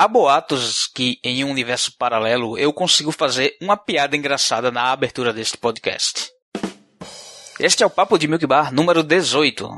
Há boatos que em um universo paralelo eu consigo fazer uma piada engraçada na abertura deste podcast. Este é o Papo de Milk Bar número 18.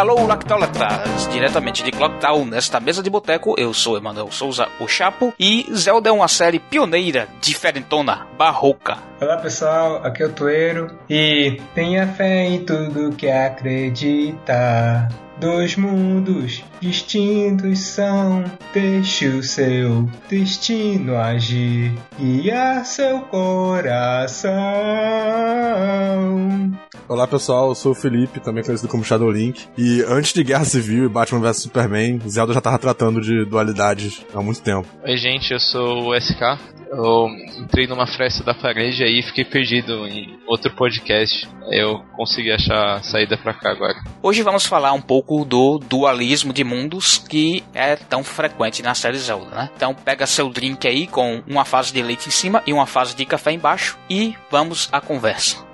Alô, Lactólatras! Diretamente de Clocktown, nesta mesa de boteco, eu sou Emanuel Souza, o Chapo, e Zelda é uma série pioneira, diferentona, barroca. Olá pessoal, aqui é o Toeiro, e tenha fé em tudo que acredita. Dois mundos distintos são, deixe o seu destino agir, guiar seu coração. Olá pessoal, eu sou o Felipe, também conhecido como Shadow Link. E antes de Guerra Civil e Batman vs Superman, Zelda já tava tratando de dualidades há muito tempo. Oi gente, eu sou o SK. Eu entrei numa fresta da parede aí e fiquei perdido em outro podcast. Eu consegui achar a saída pra cá agora. Hoje vamos falar um pouco do dualismo de mundos que é tão frequente na série Zelda, né? Então pega seu drink aí com uma fase de leite em cima e uma fase de café embaixo e vamos à conversa.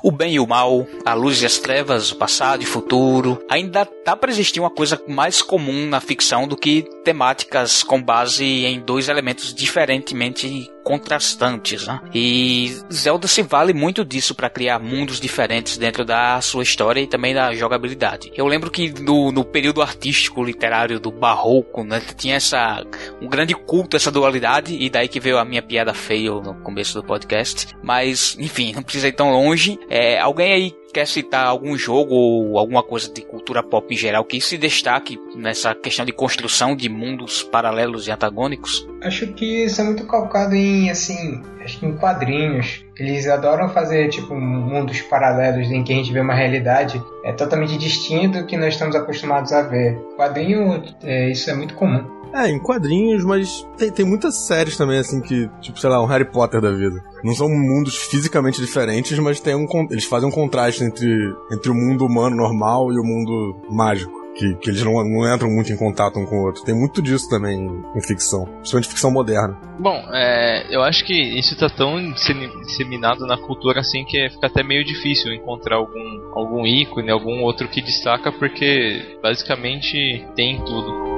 O bem e o mal, a luz e as trevas, o passado e o futuro, ainda dá para existir uma coisa mais comum na ficção do que temáticas com base em dois elementos diferentemente contrastantes, né? E Zelda se vale muito disso para criar mundos diferentes dentro da sua história e também da jogabilidade. Eu lembro que no, no período artístico literário do barroco, né, tinha essa um grande culto essa dualidade e daí que veio a minha piada feia no começo do podcast. Mas enfim, não precisa ir tão longe. É, alguém aí quer citar algum jogo ou alguma coisa de cultura pop em geral que se destaque nessa questão de construção de mundos paralelos e antagônicos? Acho que isso é muito calcado em, assim, acho que em quadrinhos. Eles adoram fazer, tipo, mundos paralelos em que a gente vê uma realidade é totalmente distinta do que nós estamos acostumados a ver. Quadrinho, é, isso é muito comum. É, em quadrinhos, mas tem, tem muitas séries também, assim, que, tipo, sei lá, um Harry Potter da vida. Não são mundos fisicamente diferentes, mas tem um, eles fazem um contraste entre, entre o mundo humano normal e o mundo mágico. Que, que, eles não, não, entram muito em contato um com o outro. Tem muito disso também em ficção, principalmente ficção moderna. Bom, é, eu acho que isso está tão disseminado na cultura assim que fica até meio difícil encontrar algum, algum ícone, algum outro que destaca, porque basicamente tem tudo.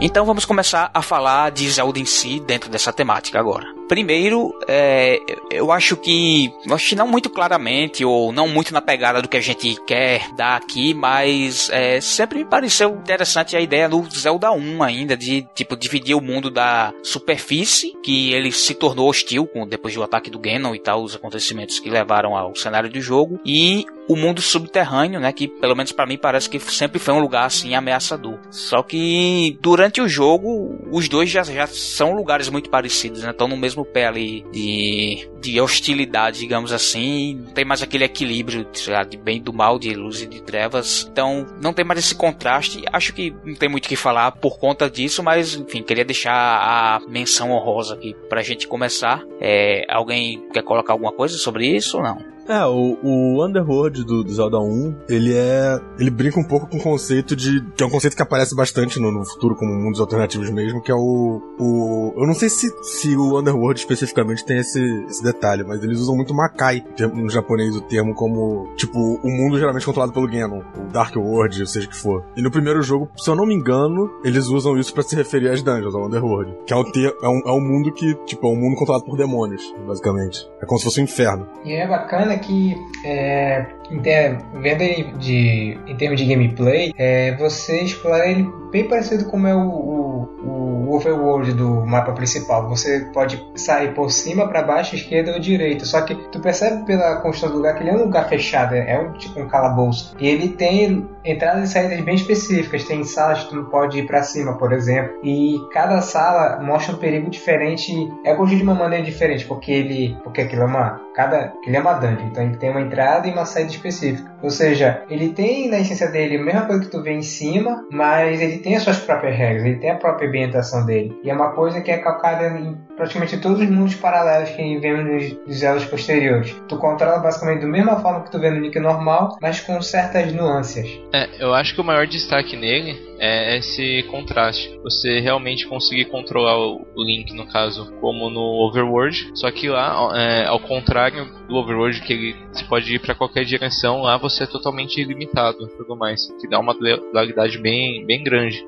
Então vamos começar a falar de Zelda em si dentro dessa temática agora. Primeiro, é, eu acho que, acho que não muito claramente ou não muito na pegada do que a gente quer dar aqui, mas é, sempre me pareceu interessante a ideia do Zelda 1 ainda de tipo dividir o mundo da superfície, que ele se tornou hostil com, depois do ataque do Ganon e tal, os acontecimentos que levaram ao cenário do jogo, e o mundo subterrâneo, né, que pelo menos para mim parece que sempre foi um lugar assim ameaçador. Só que durante o jogo, os dois já, já são lugares muito parecidos, né, estão no mesmo pé ali de, de hostilidade, digamos assim. Não tem mais aquele equilíbrio lá, de bem do mal, de luz e de trevas. Então não tem mais esse contraste. Acho que não tem muito o que falar por conta disso, mas enfim, queria deixar a menção honrosa aqui pra gente começar. É, alguém quer colocar alguma coisa sobre isso ou não? É, o, o Underworld do, do, Zelda 1, ele é. Ele brinca um pouco com o conceito de. que é um conceito que aparece bastante no, no futuro como mundos alternativos mesmo, que é o. o eu não sei se, se o Underworld especificamente tem esse, esse detalhe, mas eles usam muito Makai no japonês o termo como. Tipo, o mundo geralmente controlado pelo Ganon, o Dark World, ou seja o que for. E no primeiro jogo, se eu não me engano, eles usam isso para se referir às dungeons, ao Underworld. Que é um, ter, é um, é um mundo que, tipo, é um mundo controlado por demônios, basicamente. É como se fosse um inferno. E é bacana que, é, vendo de, em termos de gameplay, é, você explora ele bem parecido como é o, o, o overworld do mapa principal. Você pode sair por cima, para baixo, esquerda ou direita. Só que tu percebe pela construção do lugar que ele é um lugar fechado, é um tipo um calabouço. E ele tem entradas e saídas bem específicas. Tem salas que tu não pode ir para cima, por exemplo. E cada sala mostra um perigo diferente. É construído de uma maneira diferente, porque ele, porque aquilo é uma, cada, ele é uma dungeon. Então ele tem uma entrada e uma saída específica. Ou seja, ele tem na essência dele a mesma coisa que tu vê em cima, mas ele tem as suas próprias regras. Ele tem a própria ambientação dele. E é uma coisa que é calcada em praticamente todos os mundos paralelos que vemos nos, elos posteriores. Tu controla basicamente da mesma forma que tu vê no Nick normal, mas com certas nuances. É, eu acho que o maior destaque nele é esse contraste. Você realmente conseguir controlar o, Link, no caso, como no Overworld, só que lá, é, ao contrário do Overworld, que ele pode ir para qualquer direção, lá você é totalmente ilimitado tudo mais, que dá uma dualidade bem, bem grande.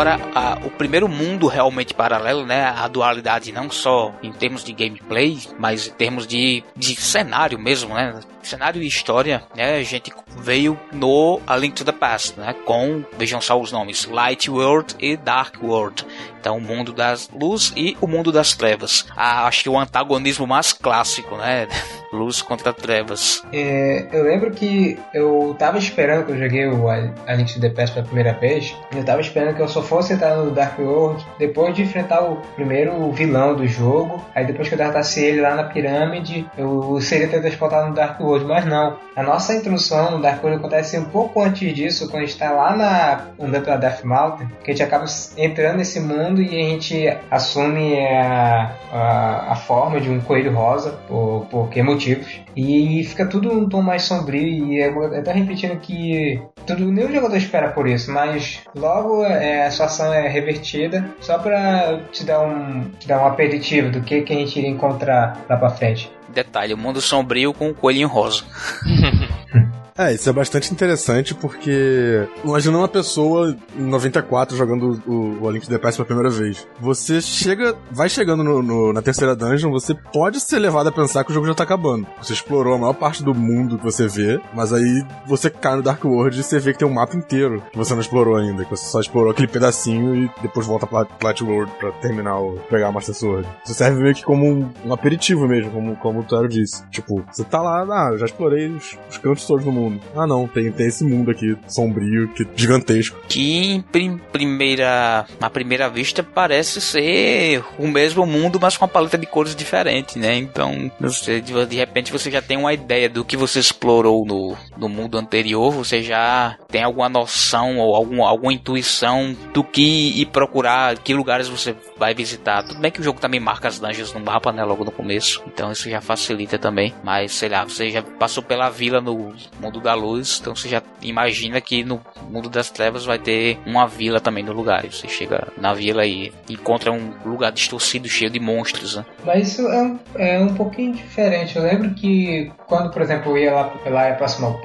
Agora, a, o primeiro mundo realmente paralelo, né? A dualidade não só em termos de gameplay, mas em termos de, de cenário mesmo, né? Cenário e história, né? A gente veio no A Link to the Past, né? Com, vejam só os nomes, Light World e Dark World. Então, o mundo das luz e o mundo das trevas. Ah, acho que o antagonismo mais clássico, né? Luz contra trevas. É, eu lembro que eu tava esperando que eu joguei o A Link to the Past pela primeira vez. Eu tava esperando que eu só fosse entrar no Dark World depois de enfrentar o primeiro vilão do jogo. Aí depois que eu derrotasse ele lá na pirâmide, eu seria teletransportado no Dark World. Mas não. A nossa introdução no Dark World acontece um pouco antes disso, quando a gente tá lá na andando pela Death Mountain, que a gente acaba entrando nesse mundo e a gente assume a, a, a forma de um coelho rosa, por, por que motivos. E fica tudo um tom mais sombrio e é, eu tô repetindo que tudo, nenhum jogador espera por isso, mas logo é, a situação é revertida só para te dar um te dar um aperitivo do que, que a gente iria encontrar lá pra frente. Detalhe, o mundo sombrio com o coelhinho rosa. É, isso é bastante interessante porque imagina uma pessoa em 94 jogando o, o Link to the Past pela primeira vez. Você chega, vai chegando no, no, na terceira dungeon, você pode ser levado a pensar que o jogo já tá acabando. Você explorou a maior parte do mundo que você vê, mas aí você cai no Dark World e você vê que tem um mapa inteiro que você não explorou ainda, que você só explorou aquele pedacinho e depois volta pra Plat World pra terminar o, pegar a Master Sword. Isso serve meio que como um, um aperitivo mesmo, como, como o Taro disse. Tipo, você tá lá, ah, já explorei os, os cantos todos do mundo mundo. Ah, não, tem, tem esse mundo aqui sombrio, que gigantesco. Que em prim primeira, na primeira vista parece ser o mesmo mundo, mas com uma paleta de cores diferente, né? Então, você, de repente você já tem uma ideia do que você explorou no, no mundo anterior, você já tem alguma noção ou algum, alguma intuição do que ir procurar, que lugares você vai visitar. Tudo bem que o jogo também marca as dungeons no mapa, né? Logo no começo. Então isso já facilita também. Mas sei lá, você já passou pela vila no mundo mundo da luz, então você já imagina que no mundo das trevas vai ter uma vila também no lugar. você chega na vila e encontra um lugar distorcido, cheio de monstros. Né? Mas isso é um, é um pouquinho diferente. Eu lembro que quando, por exemplo, eu ia lá, lá próximo ao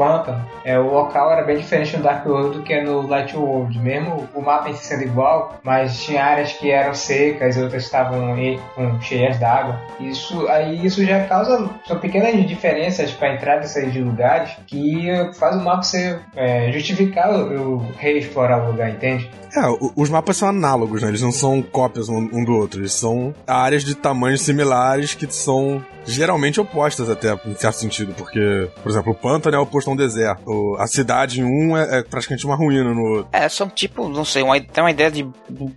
é, o local era bem diferente no Dark World do que no Light World. Mesmo o mapa em si sendo igual, mas tinha áreas que eram secas e outras estavam cheias d'água. Isso aí isso já causa pequenas diferenças para entrar e sair de lugares que faz o mapa ser é, justificar eu reexplorar o lugar, entende? É, os mapas são análogos, né? Eles não são cópias um do outro. Eles são áreas de tamanhos similares que são geralmente opostas até, em certo sentido, porque, por exemplo, o pântano é oposto a um deserto. A cidade em um é, é praticamente uma ruína no outro. É, são tipo, não sei, uma, tem uma ideia de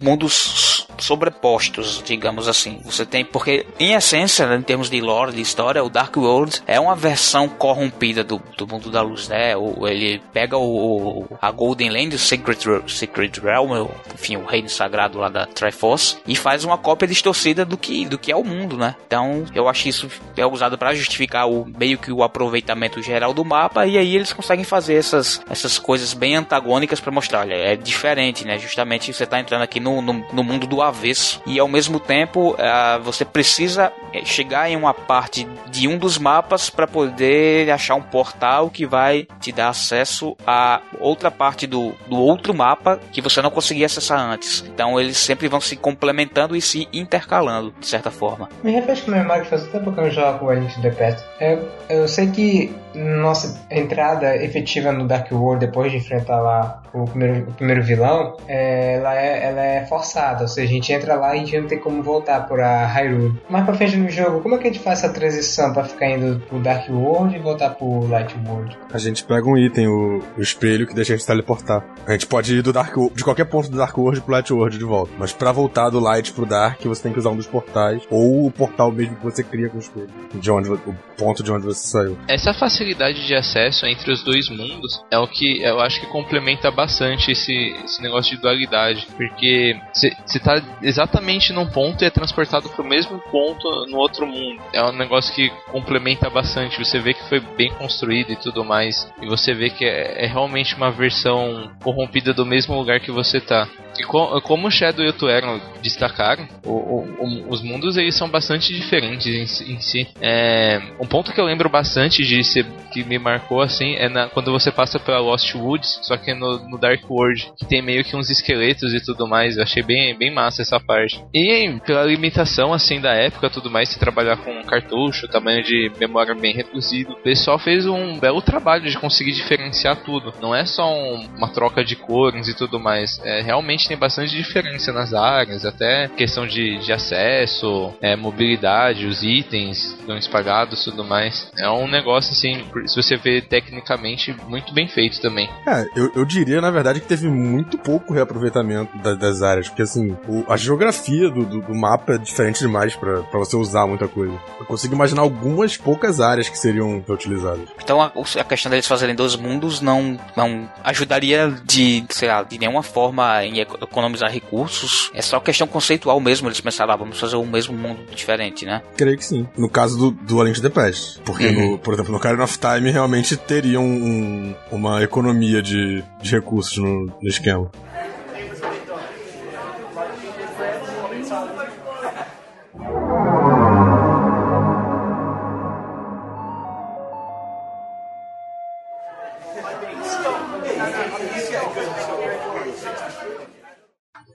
mundos sobrepostos, digamos assim. Você tem, porque em essência, né, em termos de lore, de história, o Dark World é uma versão corrompida do, do mundo da luz, né? O, ele pega o, a Golden Land, o Secret, Secret Realm, enfim, o reino sagrado lá da Triforce, e faz uma cópia distorcida do que, do que é o mundo, né? Então, eu acho isso é usado para justificar o meio que o aproveitamento geral do mapa, e aí eles conseguem fazer essas, essas coisas bem antagônicas para mostrar, olha, é diferente, né? Justamente você tá entrando aqui no, no, no mundo do avesso e ao mesmo tempo uh, você precisa eh, chegar em uma parte de um dos mapas para poder achar um portal que vai te dar acesso a outra parte do, do outro mapa que você não conseguia acessar antes. Então eles sempre vão se complementando e se intercalando, de certa forma. Me refresca a memória que faz tempo que eu jogo o Link to the Past. Eu, eu sei que nossa entrada efetiva no Dark World depois de enfrentar lá o primeiro, o primeiro vilão, é, ela, é, ela é forçada, ou seja, a gente entra lá e a gente não tem como voltar para Hyrule. Mais pra frente no jogo, como é que a gente faz essa transição para ficar indo pro Dark World e voltar pro Light World? A gente pega um item, o, o espelho, que deixa a gente teleportar. A gente pode ir do Dark de qualquer ponto do Dark World pro Light World de volta. Mas para voltar do Light pro Dark, você tem que usar um dos portais, ou o portal mesmo que você cria com o espelho. De onde, o ponto de onde você saiu. Essa facilidade de acesso entre os dois mundos é o que eu acho que complementa bastante esse, esse negócio de dualidade. Porque você tá exatamente num ponto e é transportado pro mesmo ponto no outro mundo. É um negócio que complementa bastante. Você vê que foi bem construído e tudo mais. E você vê que é, é realmente uma versão corrompida do mesmo lugar que você tá. E co como Shadow e o Tuero destacaram, o, o, os mundos eles são bastante diferentes em, em si. É, um ponto que eu lembro bastante de ser, que me marcou assim é na, quando você passa pela Lost Woods, só que no, no, Dark World, que tem meio que uns esqueletos e tudo mais. Eu achei bem, bem massa essa parte. E pela limitação assim da época, tudo mais, se trabalhar com cartucho, tamanho de memória bem reduzido, o pessoal fez um belo trabalho de conseguir diferenciar tudo. Não é só um, uma troca de cores e tudo mais. É realmente tem bastante diferença nas áreas, até questão de, de acesso, é, mobilidade, os itens estão espalhados tudo mais. É um negócio assim, se você vê tecnicamente, muito bem feito também. É, eu, eu diria na verdade que teve muito pouco reaproveitamento da, das áreas, porque assim, o, a geografia do, do, do, mapa é diferente demais para você usar muita coisa. Eu consigo imaginar algumas poucas áreas que seriam reutilizadas. Então a, a questão deles fazerem dois mundos não, não ajudaria de, sei lá, de nenhuma forma em economizar recursos. É só questão conceitual mesmo. Eles pensaram, ah, vamos fazer o mesmo mundo diferente, né? Creio que sim. No caso do, do Além the Past. Porque, uhum. no, por exemplo, no Karen of Time realmente teria um, uma economia de, de recursos no, no esquema.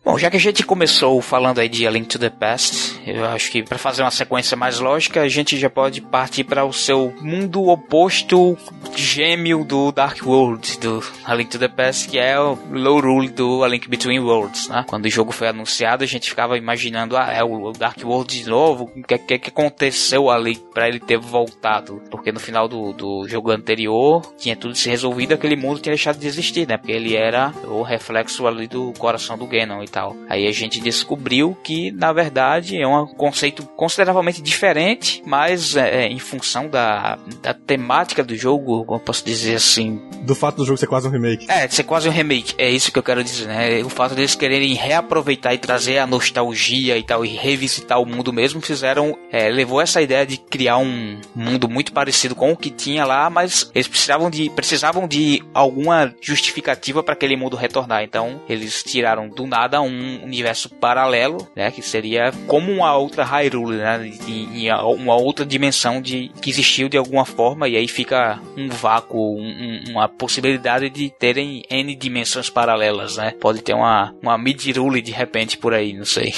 Bom, já que a gente começou falando aí de A Link to the Past, eu acho que para fazer uma sequência mais lógica, a gente já pode partir para o seu mundo oposto gêmeo do Dark World, do A Link to the Past, que é o Low Rule do A Link Between Worlds, né? Quando o jogo foi anunciado, a gente ficava imaginando, ah, é o Dark World de novo, o que, que, que aconteceu ali para ele ter voltado? Porque no final do, do jogo anterior, tinha tudo se resolvido, aquele mundo tinha deixado de existir, né? Porque ele era o reflexo ali do coração do Ganon tal. Aí a gente descobriu que, na verdade, é um conceito consideravelmente diferente, mas é, é, em função da, da temática do jogo, como eu posso dizer assim. Do fato do jogo ser quase um remake. É, ser quase um remake. É isso que eu quero dizer, né? O fato deles quererem reaproveitar e trazer a nostalgia e tal, e revisitar o mundo mesmo, fizeram. É, levou essa ideia de criar um mundo muito parecido com o que tinha lá, mas eles precisavam de, precisavam de alguma justificativa para aquele mundo retornar. Então, eles tiraram do nada um universo paralelo, né, que seria como uma outra Hyrule, né, em, em uma outra dimensão de que existiu de alguma forma e aí fica um vácuo, um, uma possibilidade de terem n dimensões paralelas, né? Pode ter uma uma Midrule de repente por aí, não sei.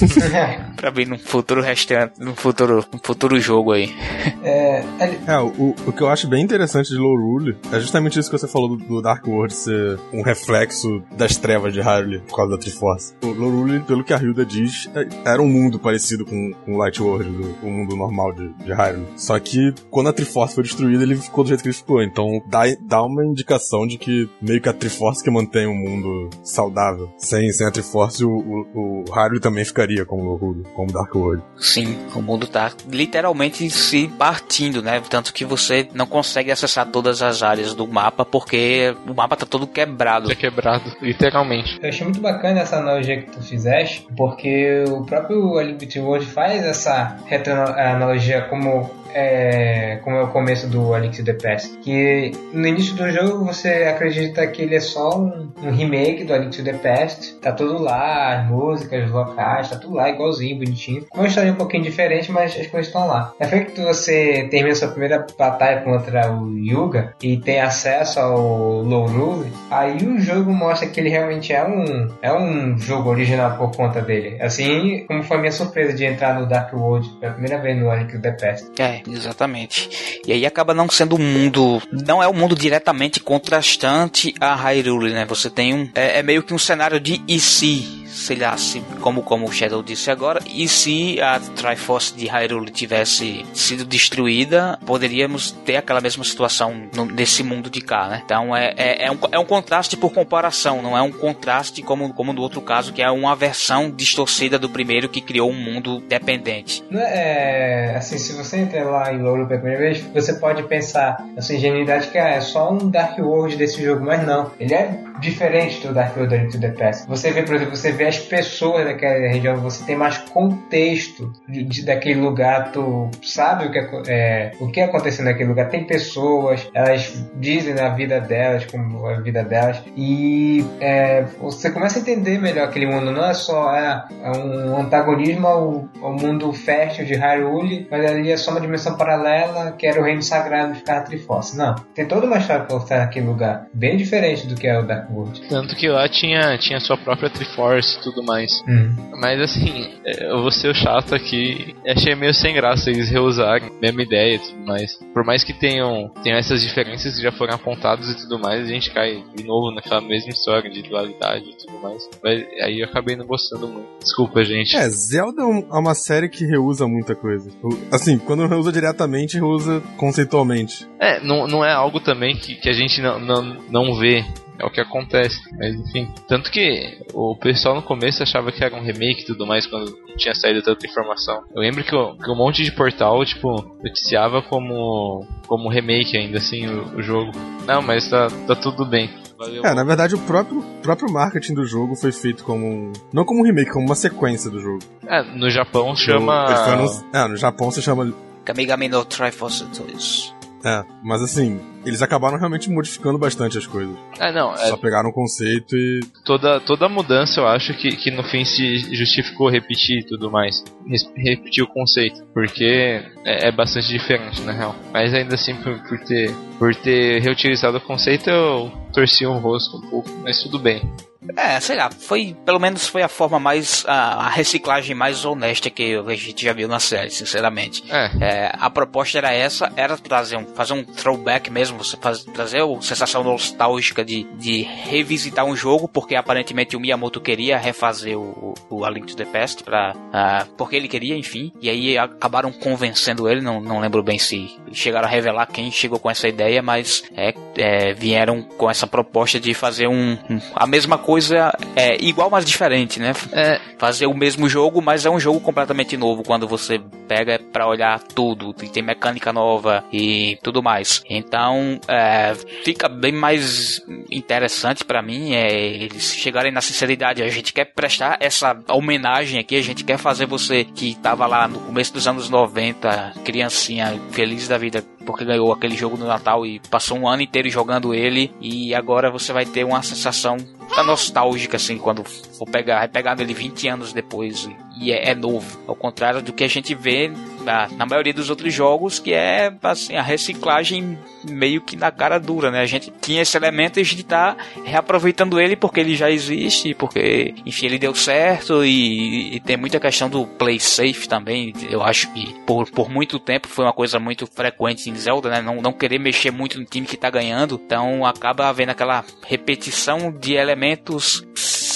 pra vir num futuro restante, num futuro, num futuro jogo aí. É, é o, o que eu acho bem interessante de Low Rule é justamente isso que você falou do, do Dark World ser um reflexo das trevas de Hyrule por causa da Triforce. O Low Rule, pelo que a Hilda diz, é, era um mundo parecido com, com o Light World, o, o mundo normal de, de Hyrule. Só que quando a Triforce foi destruída, ele ficou do jeito que ele ficou. Então dá, dá uma indicação de que meio que a Triforce que mantém o mundo saudável. Sem, sem a Triforce, o, o, o Hyrule também ficaria como Lohuru, como Dark World. Sim, o mundo tá literalmente se partindo, né? Tanto que você não consegue acessar todas as áreas do mapa porque o mapa tá todo quebrado. É quebrado, literalmente. Eu achei muito bacana essa analogia que tu fizeste, porque o próprio Liberty World faz essa analogia como é, como é o começo do Alex the Past. Que no início do jogo você acredita que ele é só um, um remake do Alex the Past. Tá tudo lá, as músicas, os locais, tá tudo lá igualzinho, bonitinho. Uma história um pouquinho diferente, mas as coisas estão lá. É feito que você termina sua primeira batalha contra o Yuga e tem acesso ao Low Rule, aí o jogo mostra que ele realmente é um, é um jogo original por conta dele. Assim como foi minha surpresa de entrar no Dark World pela primeira vez no Alex the Past. É, exatamente. E aí acaba não sendo um mundo. Não é um mundo diretamente contrastante a Hyrule, né? Você tem um. É, é meio que um cenário de e se sei lá, se, como, como o Shadow disse agora, e se a Triforce de Hyrule tivesse sido destruída, poderíamos ter aquela mesma situação no, nesse mundo de cá, né? Então é, é, é, um, é um contraste por comparação, não é um contraste como, como no outro caso, que é uma versão distorcida do primeiro que criou um mundo dependente. Não é, assim, se você entrar lá em Lolo pela primeira vez, você pode pensar sua ingenuidade que ah, é só um Dark World desse jogo, mas não. Ele é diferente do Dark World Into the Past. Você vê, por exemplo, você vê as pessoas daquela região, você tem mais contexto de, de daquele lugar, tu sabe o que, é, o que aconteceu naquele lugar. Tem pessoas, elas dizem a vida delas, como a vida delas, e é, você começa a entender melhor aquele mundo. Não é só é, é um antagonismo ao, ao, mundo fértil de Hyrule, mas ali é só uma dimensão paralela que era o reino sagrado de ficar Triforce. Não, tem toda uma história pra mostrar naquele lugar, bem diferente do que é o Dark World. Tanto que lá tinha, tinha sua própria Triforce e tudo mais. Hum. Mas assim, eu vou ser o chato aqui. Achei meio sem graça eles reusarem a mesma ideia e tudo mais. Por mais que tenham, tenham essas diferenças que já foram apontadas e tudo mais, a gente cai de novo naquela mesma história de dualidade e tudo mais. Mas aí eu acabei não gostando muito. Desculpa, gente. É, Zelda é uma série que reusa muita coisa. Assim, quando reusa diretamente, reusa conceitualmente. É, não, não é algo também que, que a gente não, não, não vê é o que acontece. Mas enfim. Tanto que o pessoal no começo achava que era um remake e tudo mais quando tinha saído tanta informação. Eu lembro que, que um monte de portal, tipo, noticiava como, como remake ainda assim o, o jogo. Não, mas tá, tá tudo bem. Valeu. É, na verdade o próprio, próprio marketing do jogo foi feito como um, não como um remake, como uma sequência do jogo. É, no Japão chama. No, é, no Japão se chama. Kamigami no Triforce 2. É, mas assim, eles acabaram realmente modificando bastante as coisas. É, não. Só é... pegaram o conceito e. Toda, toda mudança eu acho que, que no fim se justificou repetir e tudo mais. Repetir o conceito. Porque é, é, bastante diferente, na real. Mas ainda assim, por, por, ter, por ter reutilizado o conceito, eu torci o rosto um pouco, mas tudo bem. É, sei lá, foi, pelo menos foi a forma mais, a, a reciclagem mais honesta que a gente já viu na série, sinceramente. É. É, a proposta era essa, era trazer um, fazer um throwback mesmo, você faz, trazer a sensação nostálgica de, de revisitar um jogo, porque aparentemente o Miyamoto queria refazer o, o A Link to the Past, pra, uh, porque ele queria, enfim, e aí acabaram convencendo ele, não, não lembro bem se chegaram a revelar quem chegou com essa ideia, mas é, é vieram com essa proposta de fazer um, um a mesma coisa coisa é, igual, mas diferente, né? É. Fazer o mesmo jogo, mas é um jogo completamente novo quando você pega para olhar tudo, tem mecânica nova e tudo mais. Então, é, fica bem mais interessante para mim é, eles chegarem na sinceridade. A gente quer prestar essa homenagem aqui, a gente quer fazer você que tava lá no começo dos anos 90, criancinha, feliz da vida porque ganhou aquele jogo no Natal e passou um ano inteiro jogando ele e agora você vai ter uma sensação tá nostálgica assim quando for pegar, pegar ele 20 anos depois e é, é, novo, ao contrário do que a gente vê na, na maioria dos outros jogos, que é assim a reciclagem meio que na cara dura, né? A gente tinha esse elemento e a gente tá reaproveitando ele porque ele já existe, porque enfim ele deu certo e, e tem muita questão do play safe também. Eu acho que por, por muito tempo foi uma coisa muito frequente em Zelda, né? Não, não querer mexer muito no time que tá ganhando, então acaba havendo aquela repetição de elementos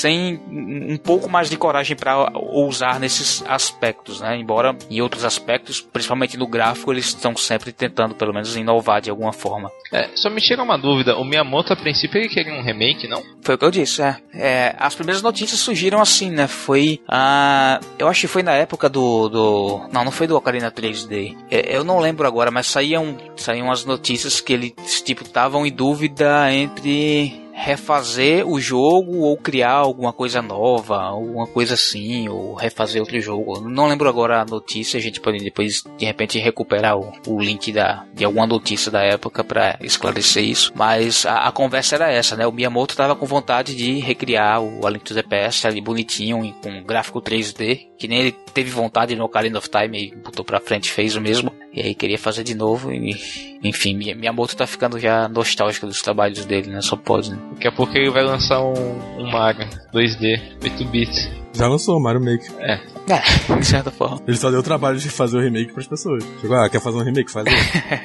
sem um pouco mais de coragem para ousar nesses aspectos, né? Embora em outros aspectos, principalmente no gráfico, eles estão sempre tentando pelo menos inovar de alguma forma. É, só me chega uma dúvida, o Miyamoto a princípio ele queria um remake, não? Foi o que eu disse, é. é as primeiras notícias surgiram assim, né? Foi a... Uh, eu acho que foi na época do... do não, não foi do Ocarina 3D. É, eu não lembro agora, mas saíam, saíam as notícias que eles, tipo, estavam em dúvida entre refazer o jogo ou criar alguma coisa nova, alguma coisa assim, ou refazer outro jogo. Não lembro agora a notícia, a gente pode depois de repente recuperar o, o link da, de alguma notícia da época para esclarecer isso. Mas a, a, conversa era essa, né? O Miyamoto tava com vontade de recriar o A to the Past ali bonitinho, com gráfico 3D, que nem ele teve vontade no Ocarina of Time e botou pra frente fez o mesmo. E aí queria fazer de novo e enfim, minha moto tá ficando já nostálgica dos trabalhos dele, né? Só pode, né? Daqui a pouco ele vai lançar um, um Mario 2D, 8 bits. Já lançou o Mario Maker. É. É, de certa forma. Ele só deu o trabalho de fazer o remake pras pessoas. Chegou, ah, quer fazer um remake? Faz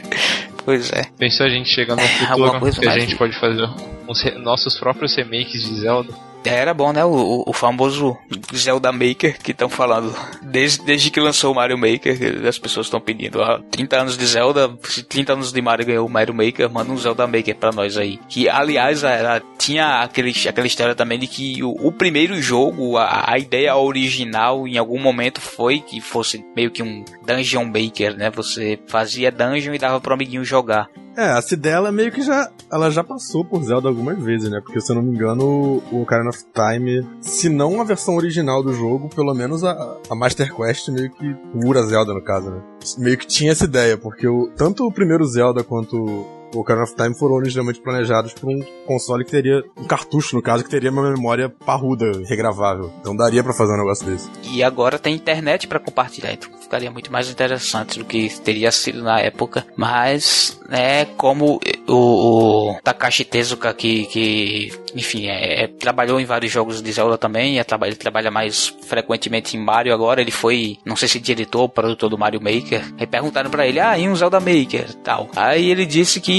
pois é. Pensou a gente chegar no futuro que a gente pode fazer uns nossos próprios remakes de Zelda? Era bom, né? O, o famoso Zelda Maker que estão falando. Desde, desde que lançou o Mario Maker, as pessoas estão pedindo. Ah, 30 anos de Zelda, 30 anos de Mario ganhou o Mario Maker, manda um Zelda Maker pra nós aí. Que, aliás, era, tinha aquele, aquela história também de que o, o primeiro jogo, a, a, ideia original em algum momento foi que fosse meio que um Dungeon Maker, né? Você fazia dungeon e dava pro amiguinho jogar. É, essa ideia ela meio que já, ela já passou por Zelda algumas vezes, né? Porque se eu não me engano, o Ocarina of Time, se não a versão original do jogo, pelo menos a, a Master Quest meio que pura Zelda no caso, né? Meio que tinha essa ideia, porque o, tanto o primeiro Zelda quanto o Ocarina of Time foram originalmente planejados para um console que teria, um cartucho no caso, que teria uma memória parruda, regravável. Então daria para fazer um negócio desse. E agora tem internet para compartilhar, então ficaria muito mais interessante do que teria sido na época. Mas, né, como o, o Takashi Tezuka, que, que enfim, é, é, trabalhou em vários jogos de Zelda também, é, ele trabalha mais frequentemente em Mario agora, ele foi, não sei se diretor ou produtor do Mario Maker, aí perguntaram para ele, ah, e um Zelda Maker, tal. Aí ele disse que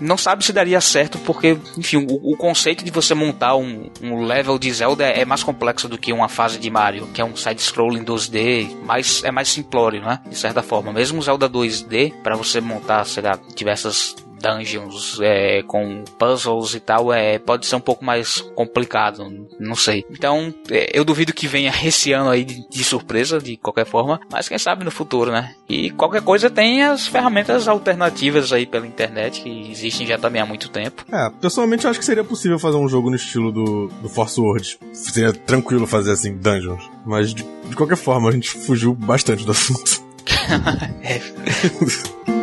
não sabe se daria certo, porque, enfim, o, o conceito de você montar um, um, level de Zelda é, mais complexo do que uma fase de Mario, que é um side-scrolling 2D, mas é mais simplório, né? De certa forma. Mesmo Zelda 2D, para você montar, sei lá, diversas dungeons é, com puzzles e tal, é, pode ser um pouco mais complicado, não sei. Então, é, eu duvido que venha esse ano aí de, de, surpresa, de qualquer forma, mas quem sabe no futuro, né? E qualquer coisa tem as ferramentas alternativas aí pela internet, que existem já também há muito tempo. É, pessoalmente eu acho que seria possível fazer um jogo no estilo do, do Force Word. Seria tranquilo fazer assim, dungeons. Mas de, de qualquer forma, a gente fugiu bastante do assunto. é.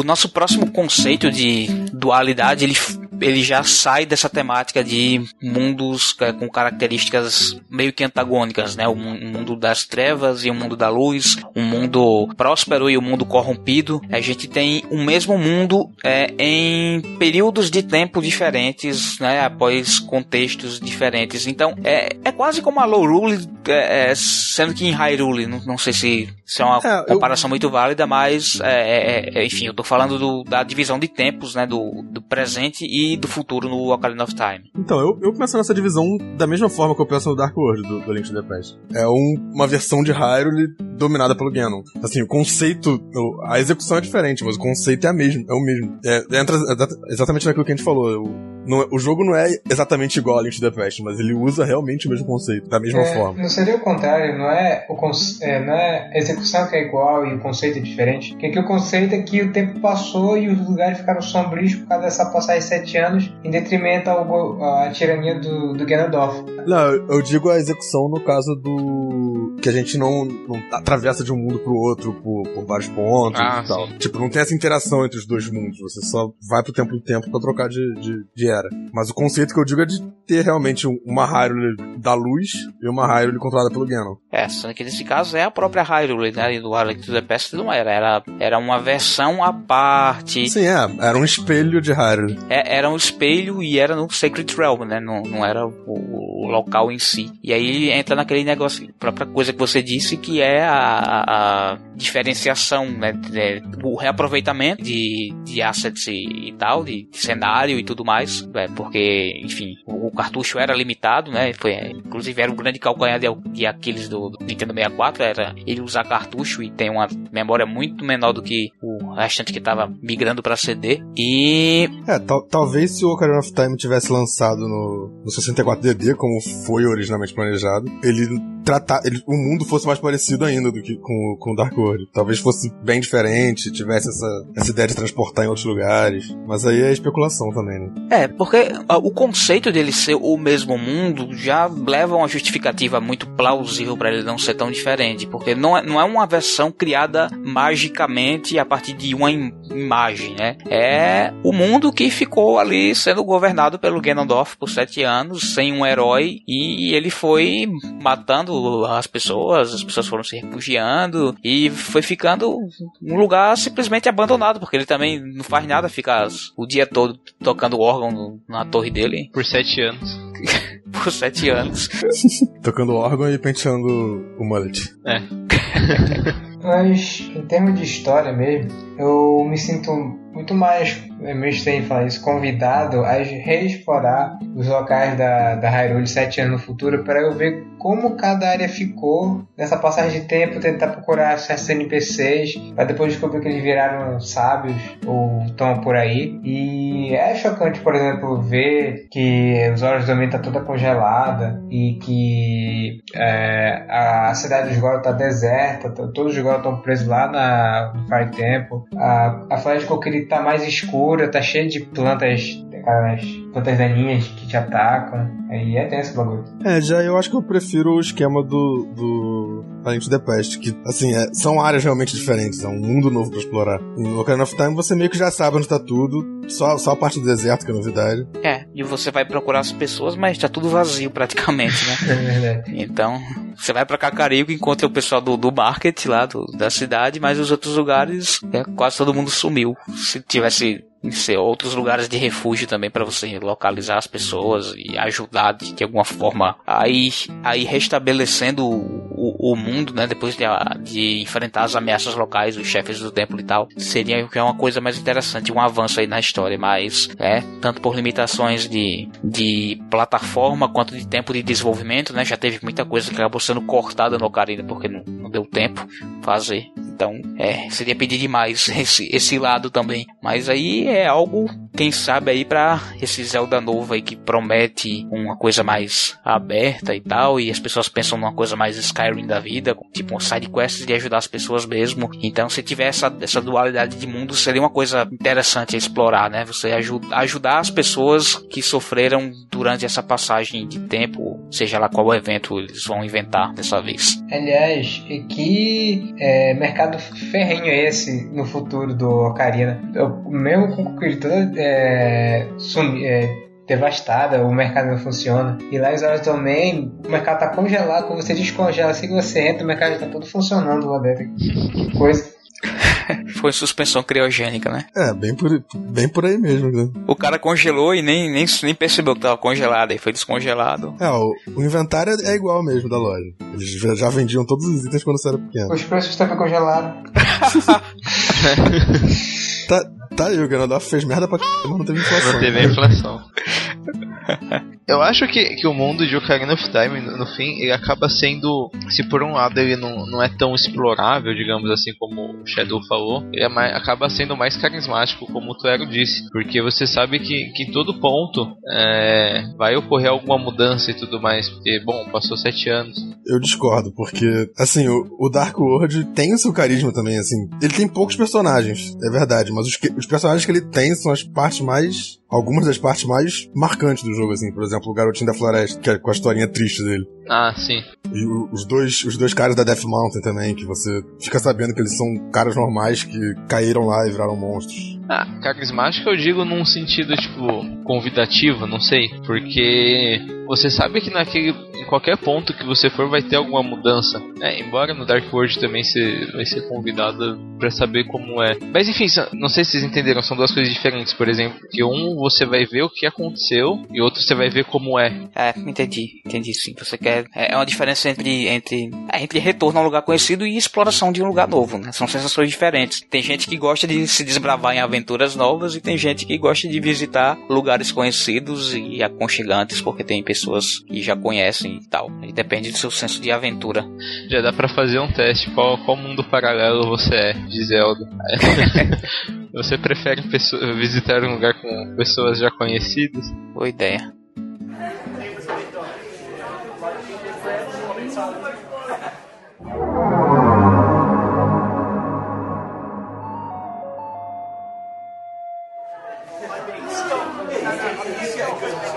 O nosso próximo conceito de dualidade, ele ele já sai dessa temática de mundos é, com características meio que antagônicas, né? O mundo das trevas e o mundo da luz, um mundo próspero e o mundo corrompido. A gente tem o mesmo mundo é, em períodos de tempo diferentes, né? Após contextos diferentes. Então, é, é quase como a Lorule, é, é, sendo que em Hyrule, não, não sei se, se é uma é, comparação eu... muito válida, mas, é, é, enfim, eu tô falando do, da divisão de tempos, né? Do, do presente e do futuro no Ocarina of Time. Então, eu, eu penso nessa divisão da mesma forma que eu penso no Dark World do, do Link to the Past. É um, uma versão de Hyrule dominada pelo Ganon. Assim, o conceito, a execução é diferente, mas o conceito é, a mesmo, é o mesmo. É, entra exatamente naquilo que a gente falou. O, não, o jogo não é exatamente igual a Link to the Past, mas ele usa realmente o mesmo conceito, da mesma é, forma. Não seria o contrário, não é, o é, não é a execução que é igual e o conceito é diferente. Porque aqui o conceito é que o tempo passou e os lugares ficaram sombrios por causa dessa passagem de sete anos, em detrimento ao, à tirania do, do Ganondorf. Não, eu digo a execução no caso do. que a gente não, não atravessa de um mundo pro outro por, por vários pontos ah, e tal. Sim. Tipo, não tem essa interação entre os dois mundos. Você só vai pro tempo do tempo pra trocar de, de, de era. Mas o conceito que eu digo é de ter realmente uma Hyrule da luz e uma Hyrule controlada pelo Ganon. É, só que nesse caso é a própria Hyrule, né? Do Alex to the Past não era. Era, era uma versão à parte. Sim, é. Era um espelho de Hyrule. É, era um espelho e era no Sacred Realm, né? Não, não era o, o local em si. E aí entra naquele negócio, a própria coisa que você disse, que é a, a diferenciação, né, de, o reaproveitamento de, de assets e, e tal, de, de, cenário e tudo mais, é, porque, enfim, o, o, cartucho era limitado, né, foi, inclusive era um grande calcanhar de, de Aquiles do, do, Nintendo 64, era ele usar cartucho e tem uma memória muito menor do que o restante que estava migrando para CD, e... É, tal, talvez se o Ocarina of Time tivesse lançado no, no 64DD, como foi originalmente planejado, ele tratar, ele, o mundo fosse mais parecido ainda do que com, com Dark World. Talvez fosse bem diferente, tivesse essa, essa ideia de transportar em outros lugares. Mas aí é especulação também, né? É, porque o conceito dele ser o mesmo mundo já leva uma justificativa muito plausível para ele não ser tão diferente. Porque não é, não é uma versão criada magicamente a partir de uma imagem, né? É o mundo que ficou ali sendo governado pelo Ganondorf por sete anos, sem um herói, e ele foi matando as pessoas, as pessoas foram se refugiando, e foi ficando um lugar simplesmente abandonado, porque ele também não faz nada, fica o dia todo tocando órgão na torre dele. Por sete anos. por sete anos. tocando órgão e penteando o mullet. É. Mas, em termos de história mesmo, eu me sinto muito mais, é meio estranho falar isso, convidado a reexplorar os locais da, da Hyrule sete anos no futuro para eu ver como cada área ficou nessa passagem de tempo, tentar procurar certos NPCs, para depois descobrir que eles viraram sábios ou estão por aí. E é chocante, por exemplo, ver que os olhos do Domínio tá toda congelada e que é, a cidade dos Goron tá deserta, todos os Goron estão presos lá na, no Fire Temple. A, a floresta Kokiri tá mais escura, tá cheia de plantas, aquelas plantas daninhas que te atacam. Aí é tenso o bagulho. É, já eu acho que eu prefiro o esquema do, do A Link the Past, que, assim, é, são áreas realmente diferentes, é um mundo novo pra explorar. No Ocarina of Time você meio que já sabe onde tá tudo, só, só a parte do deserto que é novidade. É, e você vai procurar as pessoas, mas tá tudo vazio praticamente, né? é verdade. Então, você vai pra Cacarico, encontra o pessoal do, do market lá, do, da cidade, mas os outros lugares, é, quase todo mundo sumiu. Se tivesse ser outros lugares de refúgio também para você localizar as pessoas e ajudar de, de alguma forma aí aí restabelecendo o, o, mundo né? Depois de, de enfrentar as ameaças locais os chefes do templo e tal seria que é uma coisa mais interessante um avanço aí na história. Mas é tanto por limitações de, de plataforma quanto de tempo de desenvolvimento né? Já teve muita coisa que acabou sendo cortada no Ocarina porque não, não deu tempo fazer então é seria pedir demais esse, esse lado também. Mas aí é algo, quem sabe aí para esse Zelda novo aí que promete uma coisa mais aberta e tal, e as pessoas pensam numa coisa mais Skyrim da vida, tipo um side quest de ajudar as pessoas mesmo. Então, se tiver essa, essa dualidade de mundo, seria uma coisa interessante a explorar, né? Você ajuda, ajudar as pessoas que sofreram durante essa passagem de tempo, seja lá qual evento eles vão inventar dessa vez. Aliás, que é, mercado ferrenho é esse no futuro do Ocarina? Eu, mesmo com toda é, sumi, é, devastada, o mercado não funciona. E lá em Zora também, o mercado tá congelado, quando você descongela, assim que você entra, o mercado já tá todo funcionando lá dentro. Que coisa. Foi suspensão criogênica, né? É, bem por, bem por aí mesmo, né? O cara congelou e nem, nem, nem percebeu que tava congelado, aí foi descongelado. É, o, o inventário é igual mesmo da loja. Eles já, já vendiam todos os itens quando você era pequeno. Os preços também congelados. tá, Tá aí, o Ganondorf fez merda pra c... não teve inflação. Não teve inflação. Eu acho que, que o mundo de Ocarina of Time, no, no, fim, ele acaba sendo. Se por um lado ele não, não é tão explorável, digamos assim, como o Shadow falou, ele é mais, acaba sendo mais carismático, como o Tuero disse. Porque você sabe que, que em todo ponto é, vai ocorrer alguma mudança e tudo mais. Porque, bom, passou sete anos. Eu discordo, porque, assim, o, o Dark World tem o seu carisma também, assim. Ele tem poucos personagens, é verdade, mas os, que, os personagens que ele tem são as partes mais. Algumas das partes mais marcantes do jogo, assim. Por exemplo, o Garotinho da Floresta, que é com a historinha triste dele. Ah, sim. E o, os, dois, os dois caras da Death Mountain também, que você fica sabendo que eles são caras normais que caíram lá e viraram monstros. Ah, carismático eu digo num sentido, tipo, convidativo, não sei. Porque você sabe que naquele. Qualquer ponto que você for vai ter alguma mudança. É, embora no Dark World também você vai ser convidado para saber como é. Mas enfim, não sei se vocês entenderam, são duas coisas diferentes. Por exemplo, que um você vai ver o que aconteceu e outro você vai ver como é. É, entendi, entendi sim. Você quer É, é uma diferença entre, entre, é, entre retorno a um lugar conhecido e exploração de um lugar novo, né? São sensações diferentes. Tem gente que gosta de se desbravar em aventuras novas e tem gente que gosta de visitar lugares conhecidos e aconchegantes porque tem pessoas que já conhecem e tal. E depende do seu senso de aventura. Já dá para fazer um teste. Qual, qual mundo paralelo você é de Zelda? você prefere visitar um lugar com pessoas já conhecidas? Boa ideia.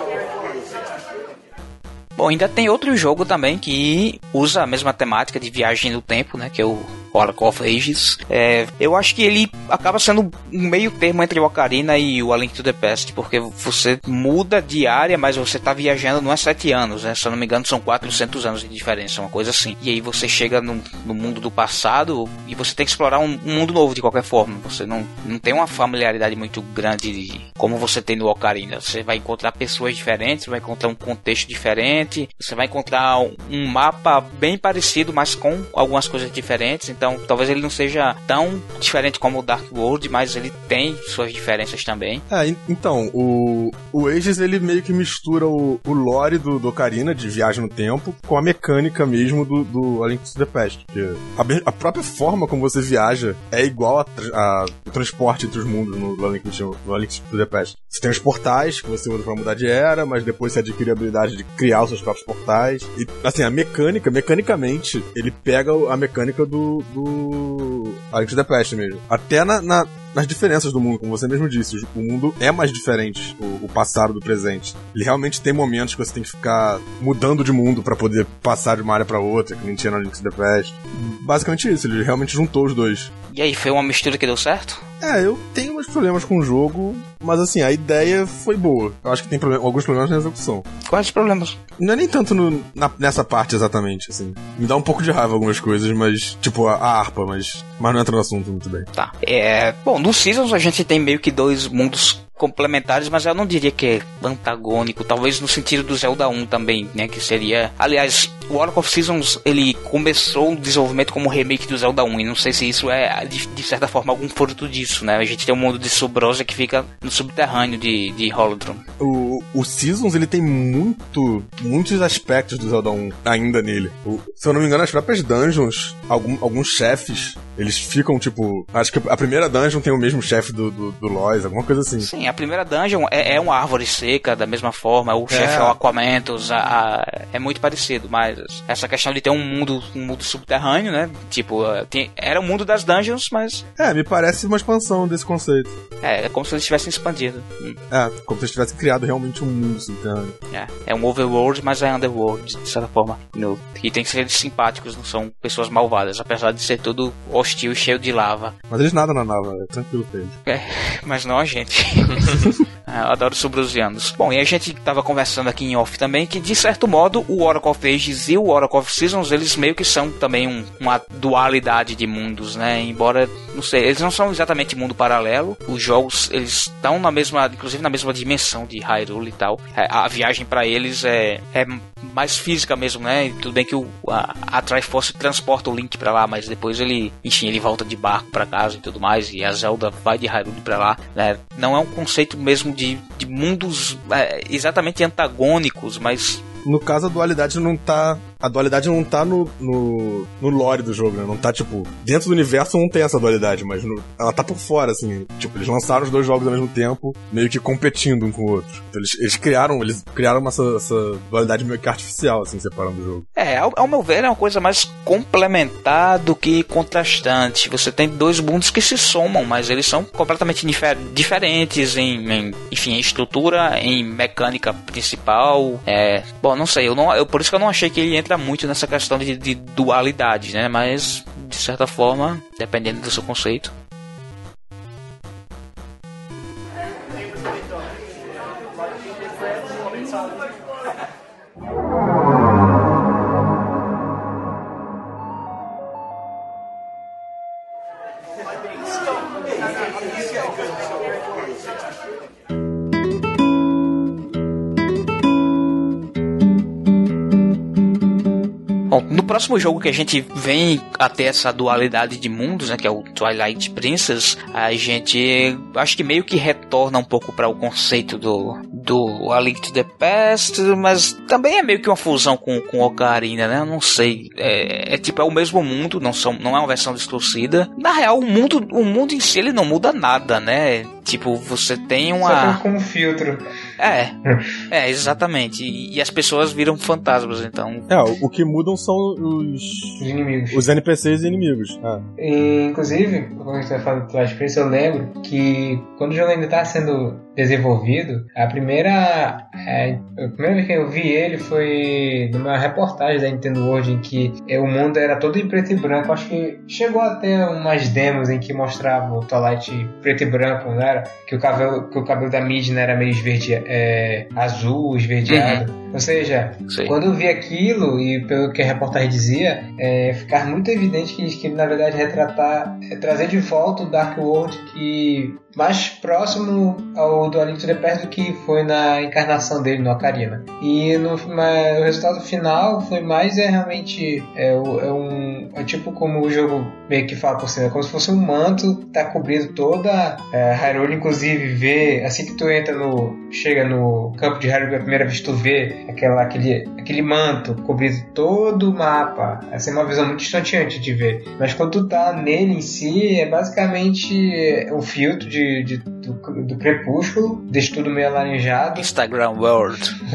Bom, ainda tem outro jogo também que usa a mesma temática de viagem no tempo, né? Que é o Oracle of Ages. É, eu acho que ele acaba sendo um meio termo entre o Ocarina e o A Link to the Past, porque você muda de área, mas você está viajando não é sete anos, né? Se eu não me engano, são 400 anos de diferença, uma coisa assim. E aí você chega no, no mundo do passado e você tem que explorar um, um, mundo novo de qualquer forma. Você não, não tem uma familiaridade muito grande de, como você tem no Ocarina. Você vai encontrar pessoas diferentes, vai encontrar um contexto diferente, você vai encontrar um mapa bem parecido, mas com algumas coisas diferentes. Então, então, talvez ele não seja tão diferente como o Dark World, mas ele tem suas diferenças também. É, então, o, o Ages ele meio que mistura o, o lore do, do Ocarina, de viagem no tempo, com a mecânica mesmo do, do A Link to the Past. A, a, própria forma como você viaja é igual a, a o transporte entre os mundos no A Link, no A Link to the Past. Você tem os portais que você usa pra mudar de era, mas depois você adquire a habilidade de criar os seus próprios portais. E, assim, a mecânica, mecanicamente, ele pega a mecânica do, do Alex the Past mesmo. Até na, na, nas diferenças do mundo, como você mesmo disse. O mundo é mais diferente, o, o passado do presente. Ele realmente tem momentos que você tem que ficar mudando de mundo para poder passar de uma área para outra, que nem tinha no Link's the Past. Basicamente isso, ele realmente juntou os dois. E aí, foi uma mistura que deu certo? É, eu tenho uns problemas com o jogo, mas assim, a ideia foi boa. Eu acho que tem problem alguns problemas na execução. Quais problemas? Não é nem tanto no, na, nessa parte exatamente, assim. Me dá um pouco de raiva algumas coisas, mas. Tipo, a, a harpa, mas. Mas não entra no assunto muito bem. Tá. É. Bom, no Seasons a gente tem meio que dois mundos complementares, mas eu não diria que é antagônico, talvez no sentido do Zelda 1 também, né, que seria, aliás, o Oracle of Seasons, ele começou o desenvolvimento como remake do Zelda 1, e não sei se isso é, de, de certa forma, algum fruto disso, né, a gente tem um mundo de Subrosa que fica no subterrâneo de, de Holodrum. O, o Seasons, ele tem muito, muitos aspectos do Zelda 1 ainda nele. O, se eu não me engano, as próprias dungeons, algum, alguns chefes, eles ficam, tipo, acho que a primeira dungeon tem o mesmo chefe do, do, do Lois, alguma coisa assim. Sim, a primeira dungeon é, é uma árvore seca, da mesma forma, o é. chefe é o Aquamentos, a, a, é muito parecido, mas essa questão de ter um mundo, um mundo subterrâneo, né? Tipo, eh, tem, era o mundo das dungeons, mas. É, me parece uma expansão desse conceito. É, é como se eles tivessem expandido. É, como se eles tivessem criado realmente um mundo subterrâneo. É, é um overworld, mas é underworld, de certa forma. No, e tem que ser simpáticos, não são pessoas malvadas, apesar de ser tudo hostil e cheio de lava. Mas eles nadam na lava, é tranquilo pra eles. É, mas não a gente. É, eu adoro subrusianos. Bom, e a gente tava conversando aqui em off também que, de certo modo, o Oracle of Ages e o Oracle of Seasons, eles meio que são também um, uma dualidade de mundos, né? Embora, não sei, eles não são exatamente mundo paralelo. Os jogos, eles estão na mesma, inclusive na mesma dimensão de Hyrule e tal. É, a viagem para eles é, é mais física mesmo, né? Tudo bem que o, a, a Triforce transporta o Link para lá, mas depois ele, enfim, ele volta de barco para casa e tudo mais, e a Zelda vai de Hyrule para lá, né? Não é um conceito mesmo de, de mundos é, exatamente antagônicos, mas no caso, a dualidade não tá. A dualidade não tá no, no, no lore do jogo, né? Não tá, tipo. Dentro do universo não tem essa dualidade, mas no, ela tá por fora, assim. Tipo, eles lançaram os dois jogos ao mesmo tempo, meio que competindo um com o outro. Então, eles, eles criaram, eles criaram essa, essa dualidade meio que artificial, assim, separando o jogo. É, ao, ao, meu ver, é uma coisa mais complementar do que contrastante. Você tem dois mundos que se somam, mas eles são completamente difer diferentes em, em, enfim, em estrutura, em mecânica principal. É, bom, não sei, eu não, eu, por isso que eu não achei que ele entra muito nessa questão de, de dualidade, né? Mas, de certa forma, dependendo do seu conceito. Bom, no próximo jogo que a gente vem a ter essa dualidade de mundos, né, que é o Twilight Princess, a gente acho que meio que retorna um pouco para o conceito do do A Link to the Past, mas também é meio que uma fusão com, com Ocarina, né? Não sei. É, é, tipo, é o mesmo mundo, não, são, não é uma versão distorcida. Na real, o mundo, o mundo em si ele não muda nada, né? Tipo, você tem uma. Só tem como filtro. É, é, exatamente. E, e, as pessoas viram fantasmas, então. É, o, o que mudam são os... os inimigos. Os NPCs e inimigos. É. E, inclusive, quando a gente vai falar do Twilight Princess, eu lembro que quando o jogo ainda estava sendo desenvolvido, a primeira, é, a primeira vez que eu vi ele foi numa reportagem da Nintendo World em que é, o mundo era todo em preto e branco. Acho que chegou até umas demos em que mostrava o Twilight preto e branco, não era? Que o cabelo, que o cabelo da Midna era meio esverde, é, azul, esverdeado. Uhum. Ou seja, Sim. quando eu vi aquilo, e pelo que a reportagem dizia, é, ficar muito evidente que, que na verdade retratar, é trazer de volta o Dark World que mais próximo ao do Alito de Past do que foi na encarnação dele no Ocarina. E no, o resultado final foi mais é realmente é, é um é tipo como o jogo meio que fala por cima, é como se fosse um manto tá cobrindo toda é, Hyrule, inclusive vê assim que tu entra no chega no campo de Hyrule pela primeira vez tu vê aquela aquele aquele manto cobrindo todo o mapa. Essa é uma visão muito estonteante de ver. Mas quando tu tá nele em si é basicamente um filtro de de, do, do, Crepúsculo, deixa tudo meio alaranjado. Instagram World.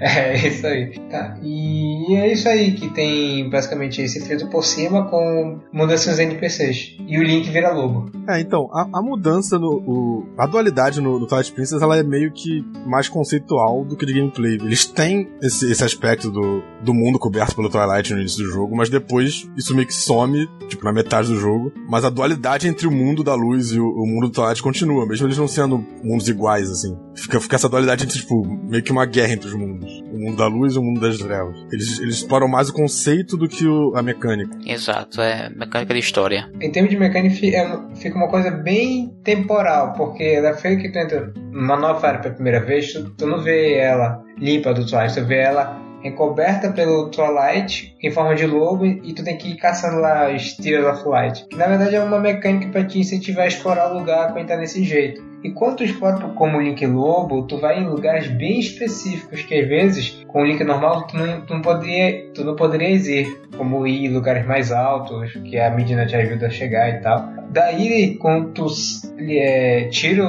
é, é isso aí. Tá. E é isso aí que tem basicamente esse filtro por cima com mudanças NPCs. E o Link vira lobo. É, então, a, a mudança no. O, a dualidade no, no Twilight Princess ela é meio que mais conceitual do que de gameplay. Eles têm esse, esse aspecto do, do mundo coberto pelo Twilight no início do jogo, mas depois isso meio que some, tipo, na metade do jogo. Mas a dualidade entre o mundo da luz e o, o mundo do Twilight continua, mesmo eles não sendo mundos iguais, assim. Fica, fica essa dualidade entre, tipo, meio que uma guerra entre os mundos. O mundo da luz e o mundo das trevas. Eles, eles exploram mais o conceito do que o, a mecânica. Exato, é mecânica de história. Em termos de mecânica, é, fica uma coisa bem temporal, porque da feira que tu entra numa nova área pela primeira vez, tu, tu não vê ela limpa do Twilight, tu vê ela encoberta pelo Twilight em forma de lobo e tu tem que ir caçando lá os Tears of Light. Que na verdade é uma mecânica para te incentivar a explorar o lugar para entrar desse jeito. E quando tu explora como Link Lobo, tu vai em lugares bem específicos que às vezes com o Link normal tu não, tu não, poderia, tu não poderias ir, como ir em lugares mais altos, que a Midna te ajuda a chegar e tal. Daí, quando tu é, tira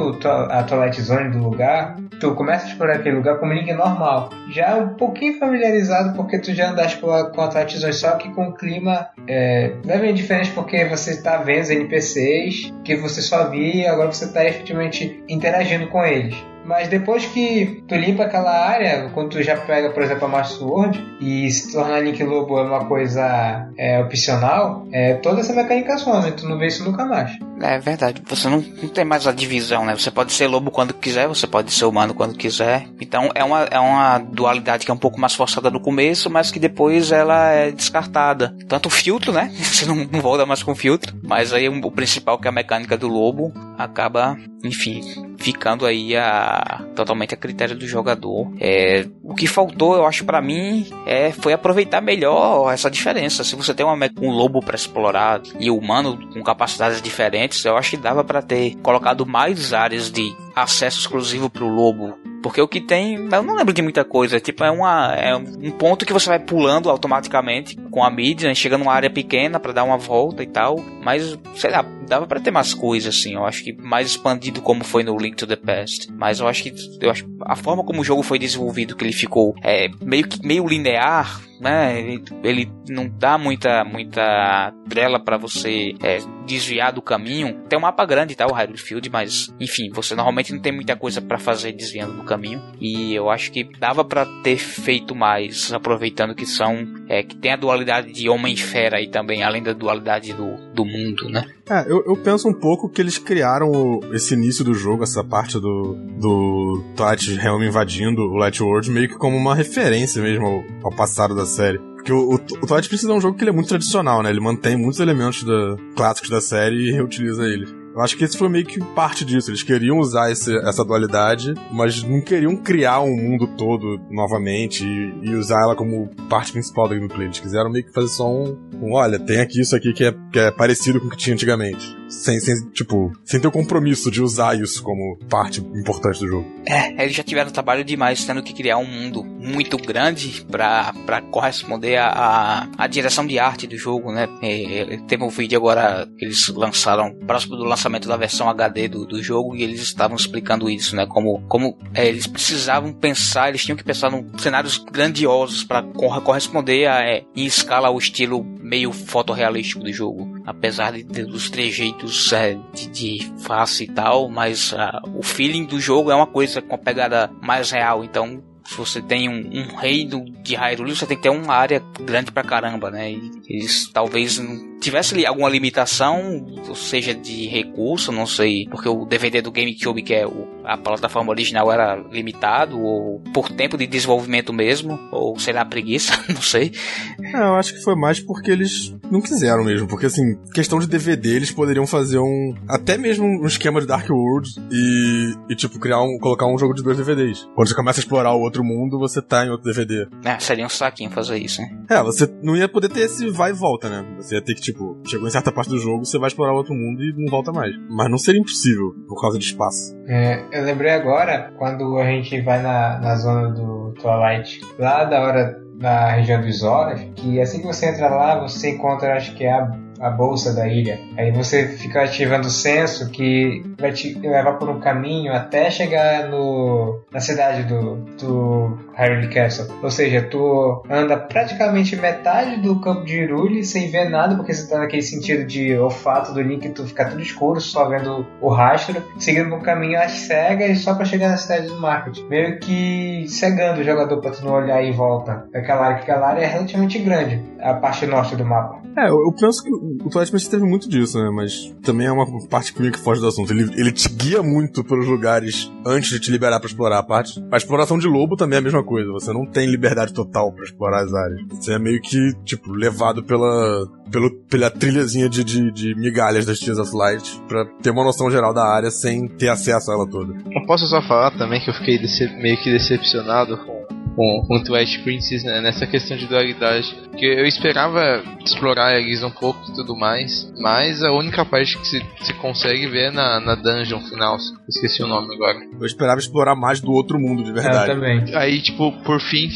a Twilight Zone do lugar, tu começa a explorar aquele lugar como Link normal. Já um pouquinho familiarizado, porque tu já andaste com a, a Zone, só que com o clima é, levemente diferente, porque você está vendo os NPCs que você só via, agora você está efetivamente interagindo com eles. Mas depois que tu limpa aquela área, quando tu já pega, por exemplo, a Master Sword e se tornar Link Lobo é uma coisa é, opcional, é, toda essa mecânica some, tu não vê isso nunca mais. É verdade, você não, não tem mais a divisão, né? Você pode ser lobo quando quiser, você pode ser humano quando quiser. Então é uma, é uma dualidade que é um pouco mais forçada no começo, mas que depois ela é descartada. Tanto o filtro, né? Você não, não volta mais com filtro, mas aí o, principal que é a mecânica do lobo acaba, enfim, ficando aí a totalmente a critério do jogador. É, o que faltou, eu acho para mim, é foi aproveitar melhor essa diferença. Se você tem uma, um lobo para explorar e o humano com capacidades diferentes, eu acho que dava para ter colocado mais áreas de acesso exclusivo pro lobo. Porque o que tem, eu não lembro de muita coisa. Tipo, é, uma, é um ponto que você vai pulando automaticamente com a mídia, né? chega numa área pequena para dar uma volta e tal. Mas, sei lá, dava para ter mais coisas, assim. Eu acho que mais expandido como foi no Link to the Past. Mas eu acho que eu acho, a forma como o jogo foi desenvolvido, que ele ficou é, meio que meio linear, né? Ele, ele não dá muita muita trela para você é, desviar do caminho. Tem um mapa grande, tá? O Hyrule Field, mas enfim, você normalmente não tem muita coisa para fazer desviando do caminho. E eu acho que dava para ter feito mais, aproveitando que são é, que tem a dualidade de homem e fera aí também, além da dualidade do, do mundo, né? É, eu, eu penso um pouco que eles criaram esse início do jogo, essa parte do, do Twilight Helm invadindo o Light World, meio que como uma referência mesmo ao, ao passado da série. Porque o, o, o Twilight Princess é um jogo que ele é muito tradicional, né? Ele mantém muitos elementos da, clássicos da série e reutiliza eles. Eu acho que esse foi meio que parte disso. Eles queriam usar esse, essa dualidade, mas não queriam criar um mundo todo novamente e, e usar ela como parte principal do gameplay. Eles quiseram meio que fazer só um, um olha, tem aqui isso aqui que é, que é parecido com o que tinha antigamente. Sem, sem, tipo, sem ter o compromisso de usar isso como parte importante do jogo. É, eles já tiveram trabalho demais tendo que criar um mundo muito grande para corresponder à, à direção de arte do jogo, né? É, teve um vídeo agora que eles lançaram próximo do lançamento da versão HD do, do jogo e eles estavam explicando isso, né? Como, como é, eles precisavam pensar, eles tinham que pensar em cenários grandiosos para corresponder a, é, em escala ao estilo meio fotorrealístico do jogo. Apesar de ter os trejeitos é, de, de, face e tal, mas uh, o feeling do jogo é uma coisa com a pegada mais real. Então se você tem um, um reino de Hyrule, você tem que ter uma área grande pra caramba, né? E eles talvez tivesse alguma limitação, ou seja, de recurso, não sei, porque o DVD do GameCube, que é o, a plataforma original, era limitado, ou por tempo de desenvolvimento mesmo, ou sei lá, preguiça, não sei. É, eu acho que foi mais porque eles não quiseram mesmo, porque assim, questão de DVD, eles poderiam fazer um, até mesmo um esquema de Dark World e, e tipo, criar um, colocar um jogo de dois DVDs. Quando você começa a explorar o outro mundo, você tá em outro DVD. É, seria um saquinho fazer isso, né? É, você não ia poder ter esse vai e volta, né? Você ia ter que, tipo, chegou em certa parte do jogo, você vai explorar outro mundo e não volta mais. Mas não seria impossível por causa de espaço. É, eu lembrei agora, quando a gente vai na, na zona do Twilight, lá da hora na região dos Horas, que assim que você entra lá, você encontra, acho que é a a bolsa da ilha. Aí você fica ativando o senso que vai te levar por um caminho até chegar no, na cidade do, do Hyrule Castle. Ou seja, tu anda praticamente metade do campo de Hyrule sem ver nada, porque você tá naquele sentido de olfato do Link, tu fica tudo escuro, só vendo o rastro, seguindo um caminho às cegas só para chegar na cidade do Market. Meio que cegando o jogador para tu não olhar em volta daquela área, que aquela área é relativamente grande, a parte norte do mapa. É, eu, penso que o Twilight teve muito disso, né? Mas também é uma parte que foge do assunto. Ele, ele te guia muito pelos lugares antes de te liberar para explorar a parte. A exploração de lobo também é a mesma coisa. Você não tem liberdade total para explorar as áreas. Você é meio que, tipo, levado pela, pelo, pela trilhazinha de, de, de migalhas das Tears of Light pra ter uma noção geral da área sem ter acesso a ela toda. Eu posso só falar também que eu fiquei meio que decepcionado com com, com Twilight Princess né, nessa questão de dualidade. Que eu esperava explorar eles um pouco e tudo mais, mas a única parte que se, se consegue ver é na, na dungeon final. Esqueci o nome agora. Eu esperava explorar mais do outro mundo de verdade. Eu também. Aí, tipo, por fim,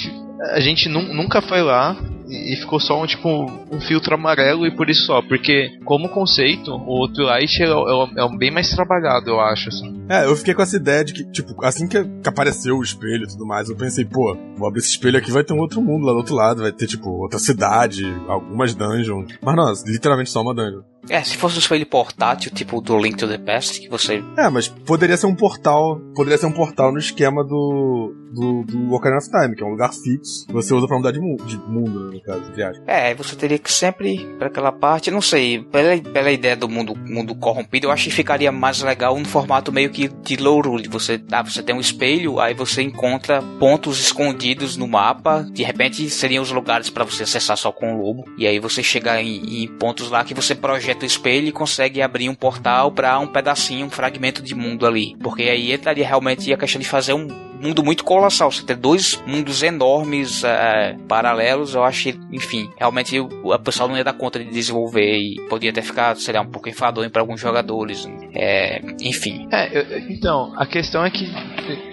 a gente nunca foi lá e ficou só um tipo um filtro amarelo e por isso só, porque como conceito, o Twilight é, é, é bem mais trabalhado, eu acho, assim. É, eu fiquei com essa ideia de que, tipo, assim que apareceu o espelho e tudo mais, eu pensei, pô, vou abrir esse espelho aqui, vai ter um outro mundo lá do outro lado, vai ter, tipo, outra cidade, algumas dungeons. Mas não, literalmente só uma dungeon. É, se fosse um espelho portátil, tipo do Link to the Past, que você. É, mas poderia ser um portal. Poderia ser um portal no esquema do. do, do Ocarina of Time, que é um lugar fixo. Que você usa pra mudar de, mu de mundo, né, no caso, aspas. É, você teria que sempre ir pra aquela parte, não sei, pela, pela ideia do mundo, mundo corrompido, eu acho que ficaria mais legal no formato meio que de Lorule. Você, ah, você tem um espelho, aí você encontra pontos escondidos no mapa. De repente seriam os lugares para você acessar só com o lobo. E aí você chega em, em pontos lá que você projeta o espelho e consegue abrir um portal para um pedacinho, um fragmento de mundo ali. Porque aí entraria realmente a questão de fazer um mundo muito colossal. Você ter dois mundos enormes é, paralelos, eu que, enfim, realmente o pessoal não ia dar conta de desenvolver e podia até ficar, sei lá, um pouco enfadonho para alguns jogadores. É, enfim. É, eu, então, a questão é que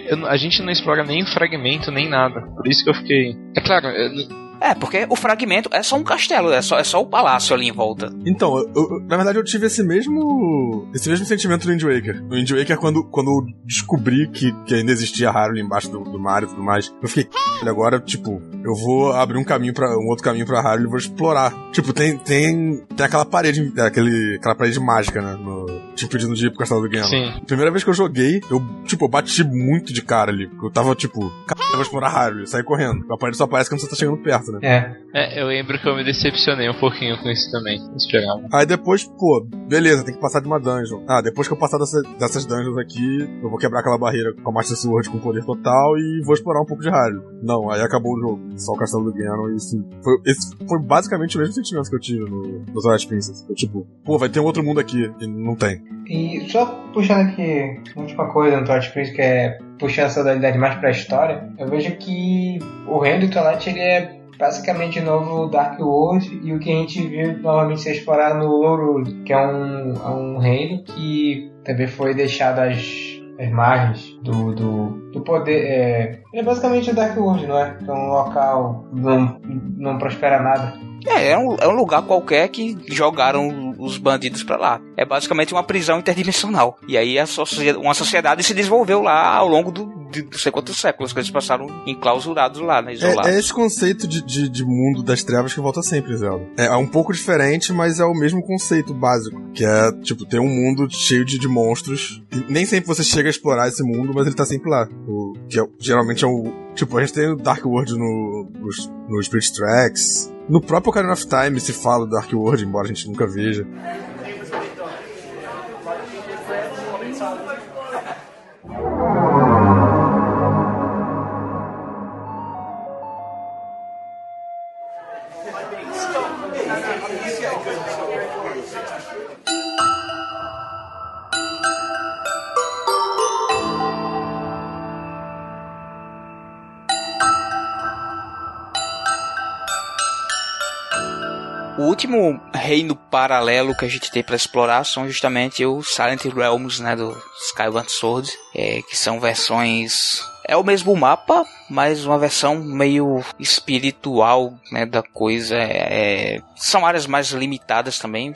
eu, a gente não explora nem o fragmento nem nada. Por isso que eu fiquei. É claro, eu, é, porque o fragmento é só um castelo, é só, é só o palácio ali em volta. Então, eu, eu, na verdade eu tive esse mesmo esse mesmo sentimento no Wind Waker. No Wind Waker, quando, quando eu descobri que, que ainda existia Hyrule embaixo do, do mar e tudo mais, eu fiquei, agora, tipo, eu vou abrir um caminho para um outro caminho pra Hyrule e vou explorar. Tipo, tem, tem, tem aquela parede, aquele, aquela parede mágica, né, no, te impedindo de ir pro castelo do Ganon. Sim. Primeira vez que eu joguei, eu, tipo, bati muito de cara ali. Eu tava, tipo, eu vou explorar Hyrule, saí correndo. A parede só aparece quando você tá chegando perto, né? É. É, eu lembro que eu me decepcionei um pouquinho com isso também. Esperava. Aí depois, pô, beleza, tem que passar de uma dungeon. Ah, depois que eu passar dessa, dessas dungeons aqui, eu vou quebrar aquela barreira com a Master Sword com poder total e vou explorar um pouco de Hyrule. Não, aí acabou o jogo. Só o castelo do Ganon e assim. Foi, esse foi basicamente o mesmo sentimento que eu tive no, no Twilight Princess. Eu, tipo, pô, vai ter um outro mundo aqui. E não tem. E só puxando aqui, última coisa no Twilight Princess, que é puxando essa dualidade mais pra história, eu vejo que o reino do Twilight ele é basicamente novo Dark World e o que a gente viu novamente ser explorado no Lorule, que é um, é um reino que também foi deixado às, às margens do, do, do poder. É, é basicamente o Dark World, não é? É um local não, não prospera nada. É, é um, é um lugar qualquer que jogaram os bandidos pra lá. É basicamente uma prisão interdimensional. E aí a sociedade, uma sociedade se desenvolveu lá ao longo do, de não sei quantos séculos que eles passaram enclausurados lá, né? Isolados. É, é esse conceito de, de, de, mundo das trevas que volta sempre, Zelda. É, é, um pouco diferente, mas é o mesmo conceito básico. Que é, tipo, ter um mundo cheio de, de monstros. E nem sempre você chega a explorar esse mundo, mas ele tá sempre lá. O, que é, geralmente é o. Tipo, a gente tem o Dark World no, no, no Spirit Tracks. No próprio Ocarina of Time se fala do Dark World, embora a gente nunca veja. O último reino paralelo que a gente tem para explorar são justamente os Silent Realms, né, do Skyward Sword, é, que são versões é o mesmo mapa, mas uma versão meio espiritual né, da coisa. É, é são áreas mais limitadas também.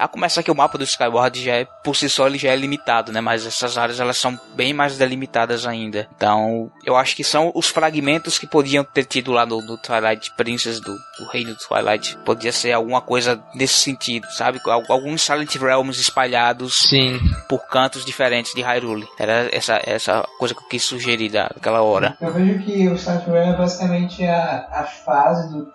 A começar que o mapa do Skyward já é, por si só ele já é limitado, né? Mas essas áreas elas são bem mais delimitadas ainda. Então, eu acho que são os fragmentos que podiam ter tido lá no, no Twilight Princess do, do, Reino do Twilight. Podia ser alguma coisa nesse sentido, sabe? Alguns Silent Realms espalhados Sim. por cantos diferentes de Hyrule. Era essa, essa coisa que eu quis sugerir daquela hora. Eu vejo que o Silent Realm é basicamente a, a fase do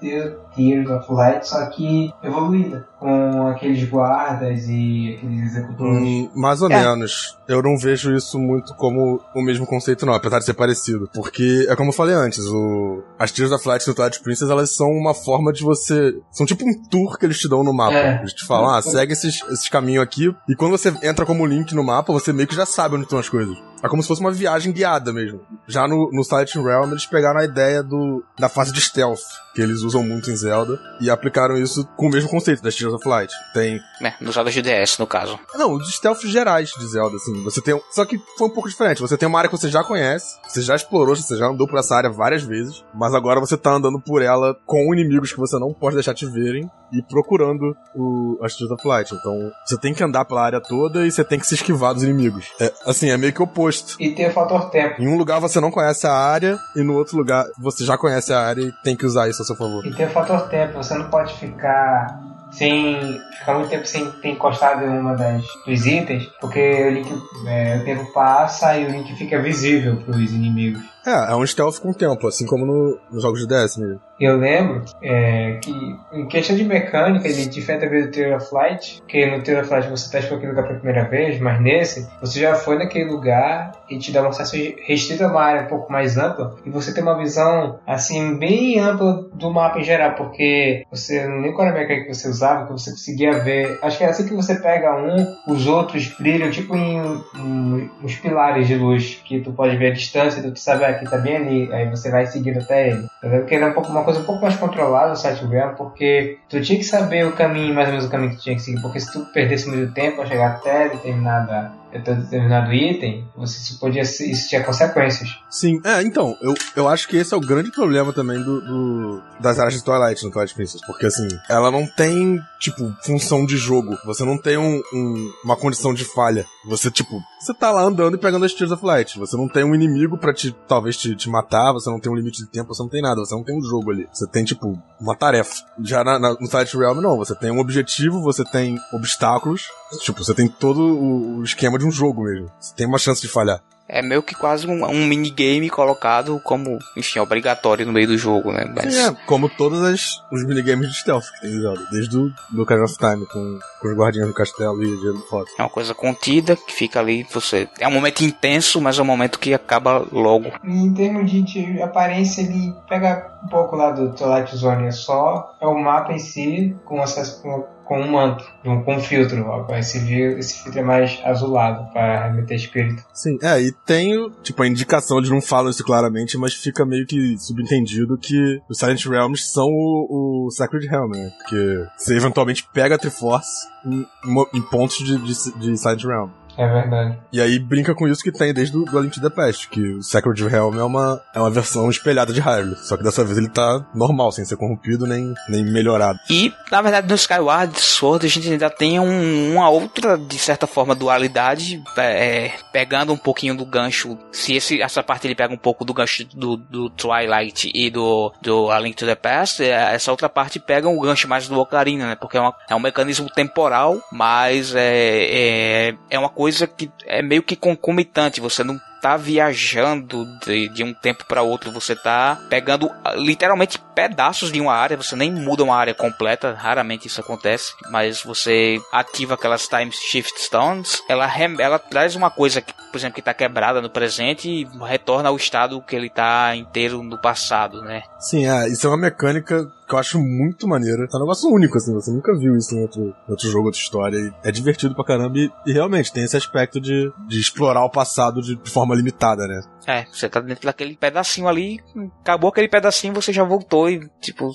Tears of Light, só que evoluída com aqueles guardas e aqueles executores. Hum, mais ou é. menos. Eu não vejo isso muito como o mesmo conceito, não, apesar de ser parecido. Porque, é como eu falei antes, o... as tiras da Flight do Twilight Princess, elas são uma forma de você. São tipo um tour que eles te dão no mapa. É. Eles te falam, ah, segue esses, esses caminhos aqui. E quando você entra como link no mapa, você meio que já sabe onde estão as coisas. É como se fosse uma viagem guiada mesmo. Já no, no Silent Realm, eles pegaram a ideia do, da fase de stealth, que eles usam muito em Zelda, e aplicaram isso com o mesmo conceito das Tears of Light. Tem. É, nos Zelda de DS, no caso. Não, os stealths gerais de Zelda, assim. Você tem. Só que foi um pouco diferente. Você tem uma área que você já conhece, você já explorou, você já andou por essa área várias vezes, mas agora você tá andando por ela com inimigos que você não pode deixar te verem e procurando o, as Tears of Light. Então, você tem que andar pela área toda e você tem que se esquivar dos inimigos. É, assim, é meio que oposto. E tem o fator tempo. Em um lugar você não conhece a área e no outro lugar você já conhece a área e tem que usar isso a seu favor. E tem o fator tempo. Você não pode ficar sem ficar muito tempo sem ter encostado em uma das dos itens, porque o, link, é, o tempo passa e o link fica visível para os inimigos. É, é um stealth com tempo, assim como no, nos jogos de DS mesmo. Eu lembro é, que, em questão de mecânica, ele diferente do Trail of Light, que no Trail of Light você testa aquele lugar pela primeira vez, mas nesse, você já foi naquele lugar e te dá uma acesso restrito a uma área um pouco mais ampla, e você tem uma visão, assim, bem ampla do mapa em geral, porque você, nem qual era a mecânica que você usava, que você conseguia ver, acho que é assim que você pega um, os outros brilham, tipo em, em uns pilares de luz, que tu pode ver a distância, tu sabe, que tá bem ali, aí você vai seguindo até ele. Porque era um pouco, uma coisa um pouco mais controlada o site web, porque tu tinha que saber o caminho, mais ou menos o caminho que tu tinha que seguir, porque se tu perdesse muito tempo para chegar até determinada determinado item, você isso podia isso tinha consequências. Sim, é, então, eu, eu acho que esse é o grande problema também do, do das áreas de Twilight no Twilight Princess, porque assim, ela não tem, tipo, função de jogo. Você não tem um, um, uma condição de falha. Você, tipo, você tá lá andando e pegando as Tears of Light. Você não tem um inimigo para te, talvez, te, te matar, você não tem um limite de tempo, você não tem nada, você não tem um jogo ali. Você tem, tipo, uma tarefa. Já na, na, no Twilight Realm, não. Você tem um objetivo, você tem obstáculos, tipo, você tem todo o esquema de um jogo mesmo. Você tem uma chance de falhar. É meio que quase um, um minigame colocado como, enfim, obrigatório no meio do jogo, né? Mas... Sim, é, como todos as, os minigames de stealth que tem Zelda, desde o do Ocarina of Time, com, com os guardinhas do castelo e o foto. É uma coisa contida, que fica ali, você... É um momento intenso, mas é um momento que acaba logo. Em termos de, de aparência, ele pega um pouco lá do Twilight Zone, é só é o mapa em si, com acesso com com um manto, com um filtro. Ó, esse, esse filtro é mais azulado para remeter espírito. Sim, é, e tem, tipo, a indicação, eles não falam isso claramente, mas fica meio que subentendido que os Silent Realms são o, o Sacred Realm, né? Porque você eventualmente pega a Triforce em, em pontos de, de, de Silent Realm. É verdade. E aí brinca com isso que tem desde o Link to the Past, que o Sacred Realm é uma, é uma versão espelhada de Hyrule. Só que dessa vez ele tá normal, sem ser corrompido nem, nem melhorado. E, na verdade, no Skyward Sword a gente ainda tem um, uma outra, de certa forma, dualidade, é, pegando um pouquinho do gancho. Se esse, essa parte ele pega um pouco do gancho do, do Twilight e do, do A Link to the Past, é, essa outra parte pega um gancho mais do Ocarina, né? Porque é, uma, é um mecanismo temporal, mas é, é, é uma coisa coisa que é meio que concomitante, você não tá viajando de, de um tempo para outro, você tá pegando ah, literalmente pedaços de uma área, você nem muda uma área completa, raramente isso acontece, mas você ativa aquelas time shift stones, ela, ela traz uma coisa que, por exemplo, que tá quebrada no presente e retorna ao estado que ele tá inteiro no passado, né? Sim, é, isso é uma mecânica que eu acho muito maneira. É um negócio único, assim, você nunca viu isso em outro, outro jogo, outra história. É divertido pra caramba e, e, realmente tem esse aspecto de, de explorar o passado de, de forma limitada, né? É, você tá dentro daquele pedacinho ali, acabou aquele pedacinho, você já voltou e, tipo,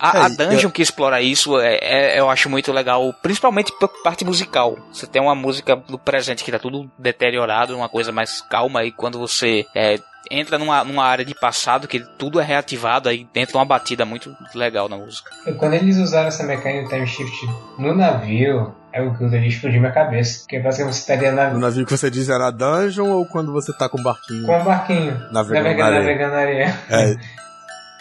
a, é, a dungeon eu... que explora isso é, é, eu acho muito legal, principalmente por parte musical. Você tem uma música do presente que tá tudo deteriorado, uma coisa mais calma, e quando você é, entra numa, numa área de passado que tudo é reativado, aí dentro uma batida muito legal na música. E quando eles usaram essa mecânica de time shift no navio, é o que eu explodiu minha cabeça. Porque basicamente você estaria na. O navio que você diz era dungeon ou quando você tá com o barquinho? Com o barquinho. Navegando, navegando, navegando na areia. É.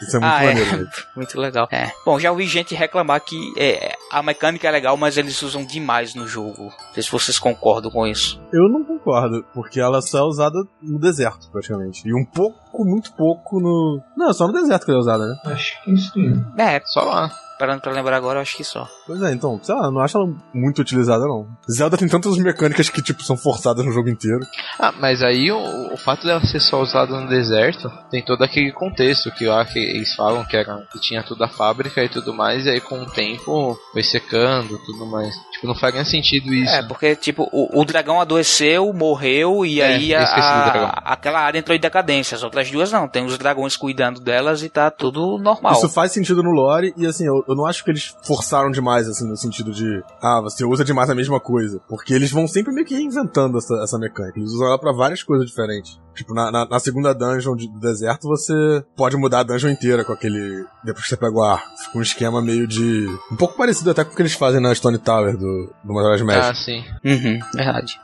Isso é muito ah, é. maneiro. É. muito legal. É. Bom, já ouvi gente reclamar que é, a mecânica é legal, mas eles usam demais no jogo. Não sei se vocês concordam com isso. Eu não concordo, porque ela só é usada no deserto, praticamente. E um pouco, muito pouco no. Não, só no deserto que ela é usada, né? Acho que sim. É, só lá parando pra lembrar agora, eu acho que só. Pois é, então, sei lá, não acho ela muito utilizada, não. Zelda tem tantas mecânicas que, tipo, são forçadas no jogo inteiro. Ah, mas aí o, o fato dela ser só usada no deserto tem todo aquele contexto que lá que eles falam que, era, que tinha tudo a fábrica e tudo mais, e aí com o tempo foi secando tudo mais. Tipo, não faz nem sentido isso. É, porque, tipo, o, o dragão adoeceu, morreu, e é, aí a, a, aquela área entrou em decadência. As outras duas não, tem os dragões cuidando delas e tá tudo normal. Isso faz sentido no lore, e assim, eu, eu não acho que eles forçaram demais, assim, no sentido de, ah, você usa demais a mesma coisa. Porque eles vão sempre meio que reinventando essa, essa mecânica. Eles usam ela pra várias coisas diferentes. Tipo, na, na, na, segunda dungeon do deserto, você pode mudar a dungeon inteira com aquele. Depois que você pega o ar. Fica um esquema meio de. Um pouco parecido até com o que eles fazem na Stone Tower do, do Majora's Mask. Ah, sim. Uhum, verdade.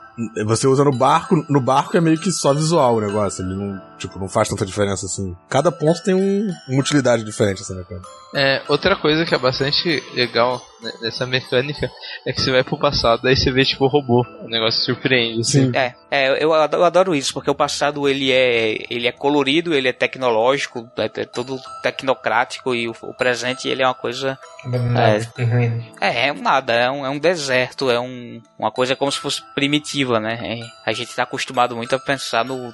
Você usa no barco, no barco é meio que só visual o negócio, ele não, tipo, não faz tanta diferença assim. Cada ponto tem um, uma utilidade diferente, essa mecânica. É, outra coisa que é bastante legal nessa mecânica é que você vai pro passado, aí você vê tipo o robô. O negócio surpreende. Assim. Sim. É, é eu, adoro, eu adoro isso, porque o passado ele é, ele é colorido, ele é tecnológico, é, é todo tecnocrático e o, o, presente ele é uma coisa. É, é, é um nada, é um, é um deserto, é um, uma coisa como se fosse primitiva, né? É, a gente tá acostumado muito a pensar no,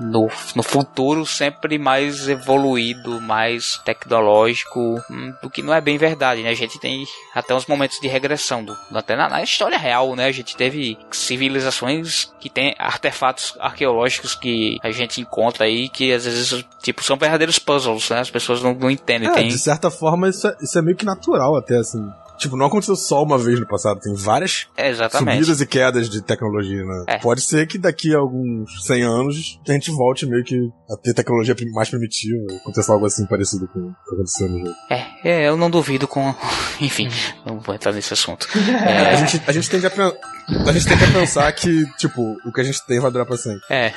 no, no futuro sempre mais evoluído, mais tecnológico, hum, do que não é bem verdade, né? A gente tem até uns momentos de regressão do, até na, na, história real, né? A gente teve civilizações que tem artefatos arqueológicos que a gente encontra aí que às vezes tipo são verdadeiros puzzles, né? As pessoas não, não entendem. É, tem... de certa forma isso é, isso é meio que natural até assim. Tipo, não aconteceu só uma vez no passado, tem várias Exatamente. subidas e quedas de tecnologia, né? É. Pode ser que daqui a alguns 100 anos a gente volte meio que a ter tecnologia mais primitiva, aconteça algo assim parecido com o que aconteceu no jogo. É, é eu não duvido com. Enfim, não vou entrar nesse assunto. É... a, gente, a, gente tende a, a gente tende a pensar que, tipo, o que a gente tem vai durar pra sempre. É.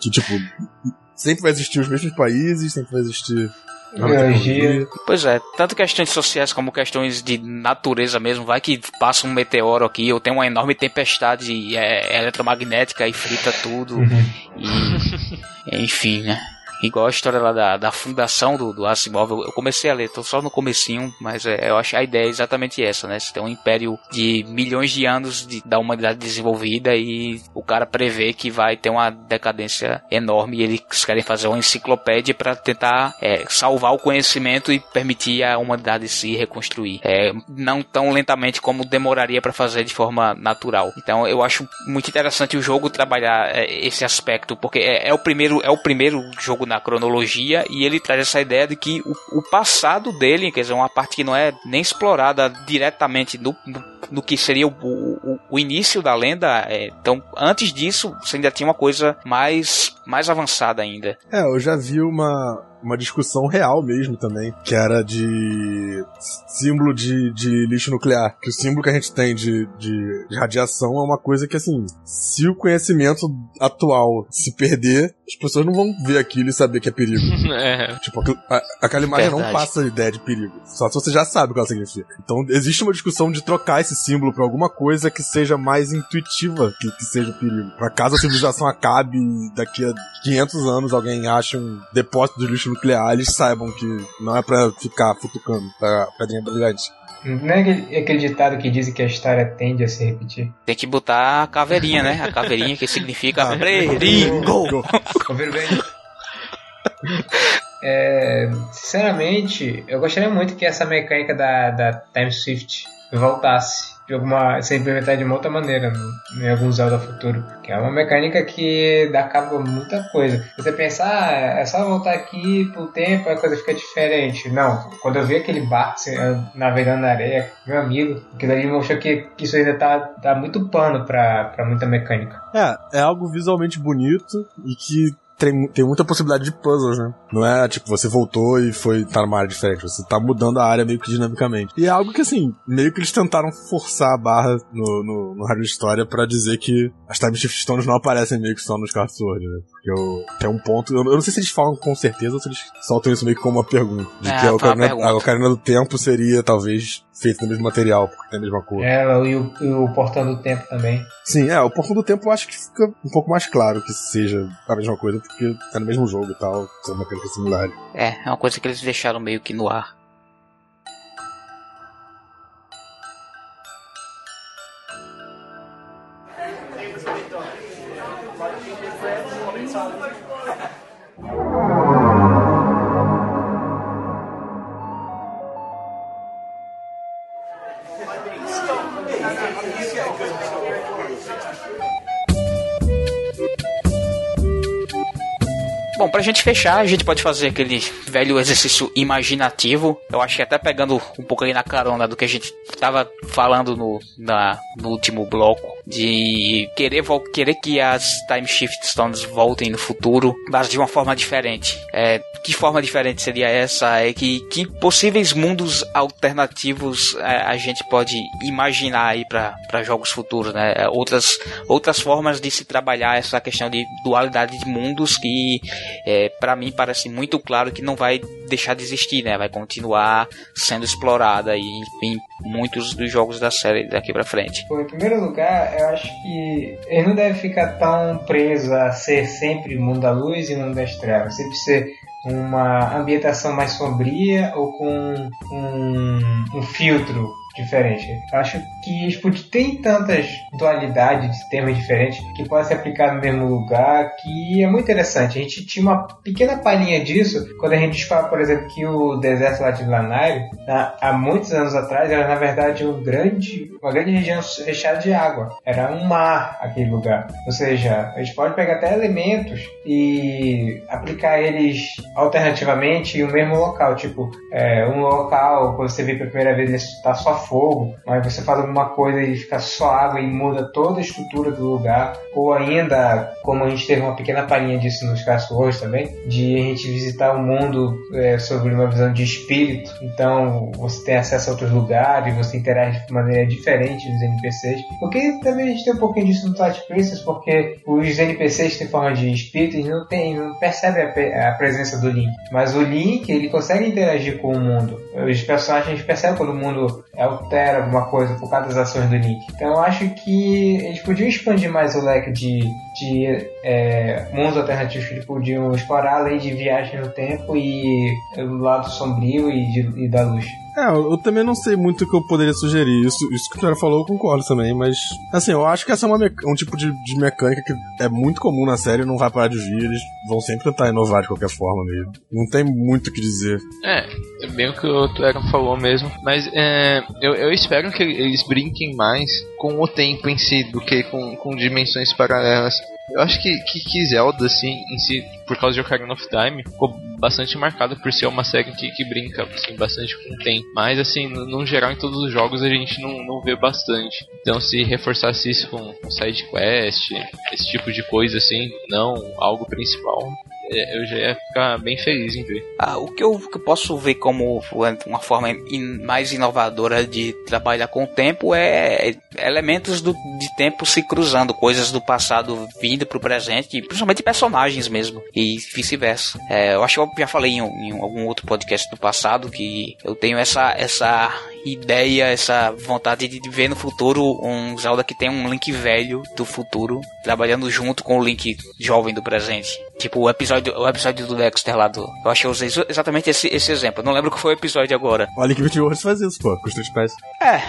Que, tipo, sempre vai existir os mesmos países, sempre vai existir Biologia. Pois é, tanto questões sociais como questões de natureza mesmo. Vai que passa um meteoro aqui, ou tem uma enorme tempestade é, eletromagnética e frita tudo. Uhum. E, enfim, né? Igual a história lá da, da fundação do, do Asimov, eu, comecei a ler, tô só no comecinho, mas é, eu acho a ideia é exatamente essa, né? Você tem um império de milhões de anos de, da humanidade desenvolvida e o cara prevê que vai ter uma decadência enorme e eles querem fazer uma enciclopédia para tentar é, salvar o conhecimento e permitir a humanidade se reconstruir. É, não tão lentamente como demoraria para fazer de forma natural. Então eu acho muito interessante o jogo trabalhar é, esse aspecto, porque é, é, o primeiro é o primeiro jogo na cronologia e ele traz essa ideia de que o, o passado dele, quer dizer, uma parte que não é nem explorada diretamente no, no, no que seria o, o, o, início da lenda. É, então, antes disso, você ainda tinha uma coisa mais, mais avançada ainda. É, eu já vi uma, uma discussão real mesmo também, que era de símbolo de, de lixo nuclear. Que o símbolo que a gente tem de, de, de radiação é uma coisa que, assim, se o conhecimento atual se perder, as pessoas não vão ver aquilo e saber que é perigo. é. Tipo, a, aquela imagem Verdade. não passa a ideia de perigo. Só se você já sabe o que ela significa. Então, existe uma discussão de trocar esse símbolo pra alguma coisa que seja mais intuitiva que, que seja perigo. Pra caso a civilização acabe daqui a 500 anos alguém ache um depósito de lixo nuclear, eles saibam que não é pra ficar futucando pra pedrinha brilhante. Não é aquele, ditado que diz que a história tende a se repetir? Tem que botar a caveirinha, né? A caveirinha que significa perigo. Ouviram bem? É, sinceramente, eu gostaria muito que essa mecânica da, da Time Shift voltasse de alguma ser implementada de uma outra maneira no, em alguns Zelda futuro. Que é uma mecânica que dá cabo a muita coisa. Você pensar, ah, é só voltar aqui pro tempo a coisa fica diferente. Não, quando eu vi aquele barco assim, navegando na areia, meu amigo, aquilo ali mostrou que, isso ainda tá, tá muito pano pra, pra muita mecânica. É, é algo visualmente bonito e que tem, tem muita possibilidade de puzzles, né? Não é tipo, você voltou e foi tá numa área diferente. Você tá mudando a área meio que dinamicamente. E é algo que, assim, meio que eles tentaram forçar a barra no, no, no Rádio História para dizer que as Time Shift Stones não aparecem meio que só nos Skyward Sword, né? Porque eu, tem um ponto. Eu, eu, não sei se eles falam com certeza ou se eles soltam isso meio que como uma pergunta. De é, que a Ocarina, a Ocarina do Tempo seria, talvez, feito do mesmo material, porque tem a mesma cor. É, e o, e o Portão do Tempo também. Sim, é, o Portão do Tempo eu acho que fica um pouco mais claro que seja a mesma coisa, porque é no mesmo jogo e tal, são mecânicas similares. É, é uma coisa que eles deixaram meio que no ar. Gente fechar, a gente pode fazer aquele velho exercício imaginativo. Eu acho que até pegando um pouco aí na carona do que a gente tava falando no, na, no último bloco, de querer, querer que as Time Shift Stones voltem no futuro, mas de uma forma diferente. É, que forma diferente seria essa? É que, que possíveis mundos alternativos é, a gente pode imaginar aí para jogos futuros, né? É, outras, outras formas de se trabalhar essa questão de dualidade de mundos que é, para mim parece muito claro que não vai deixar de existir, né? Vai continuar sendo explorada aí em muitos dos jogos da série daqui para frente. Em primeiro lugar, eu acho que ele não deve ficar tão preso a ser sempre mundo da luz e mundo das trevas. Sempre ser uma ambientação mais sombria ou com um, um filtro diferente. Acho que Sput tem tantas dualidades de temas diferentes que podem ser aplicados no mesmo lugar que é muito interessante. A gente tinha uma pequena palhinha disso quando a gente fala, por exemplo, que o deserto lá de Lanai, há muitos anos atrás, era na verdade um grande, uma grande região fechada de água. Era um mar aquele lugar. Ou seja, a gente pode pegar até elementos e aplicar eles alternativamente em um mesmo local. Tipo, é, um local, quando você vê pela primeira vez, está só fogo, mas você faz alguma coisa e fica só água e muda toda a estrutura do lugar. Ou ainda, como a gente teve uma pequena palhinha disso nos casos hoje também, de a gente visitar o mundo é, sobre uma visão de espírito. Então você tem acesso a outros lugares, você interage de maneira diferente dos NPCs. Porque também a gente tem um pouquinho disso no Twilight Princess, porque os NPCs têm forma de espírito e não, tem, não percebe a, a presença do Link. Mas o Link, ele consegue interagir com o mundo. Os personagens percebem quando o mundo altera alguma coisa por causa das ações do Link. Então eu acho que eles podiam expandir mais o leque de, de é, mundos alternativos que eles podiam explorar, além de viagem no tempo e o lado sombrio e, de, e da luz. É, eu também não sei muito o que eu poderia sugerir. Isso, isso que o cara falou, eu concordo também, mas. Assim, eu acho que essa é uma um tipo de, de, mecânica que é muito comum na série não vai parar de vir. Eles vão sempre tentar inovar de qualquer forma mesmo. Não tem muito o que dizer. É, é bem o que o Tueron falou mesmo. Mas é, eu, eu espero que eles brinquem mais com o tempo em si do que com, com dimensões paralelas. Eu acho que, que, que, Zelda, assim, em si, por causa de Ocarina of Time, ficou bastante marcada por ser uma série que, que brinca assim, bastante com o tempo. Mas, assim, no, no, geral, em todos os jogos a gente não, não vê bastante. Então, se reforçasse isso com, com side quest, esse tipo de coisa, assim, não algo principal, eu já ia ficar bem feliz em ver. Ah, o que eu, que eu posso ver como uma forma in, mais inovadora de trabalhar com o tempo é elementos do, de tempo se cruzando, coisas do passado vindo pro presente, principalmente personagens mesmo, e vice-versa. É, eu acho que eu já falei em, em algum outro podcast do passado que eu tenho essa, essa ideia, essa vontade de ver no futuro um Zelda que tem um Link velho do futuro trabalhando junto com o Link jovem do presente. Tipo o episódio, o episódio do Dexter lá do. Eu acho que eu usei exatamente esse, esse exemplo. Eu não lembro qual foi o episódio agora. O Link Between Worlds faz isso, pô, com os três pés. É.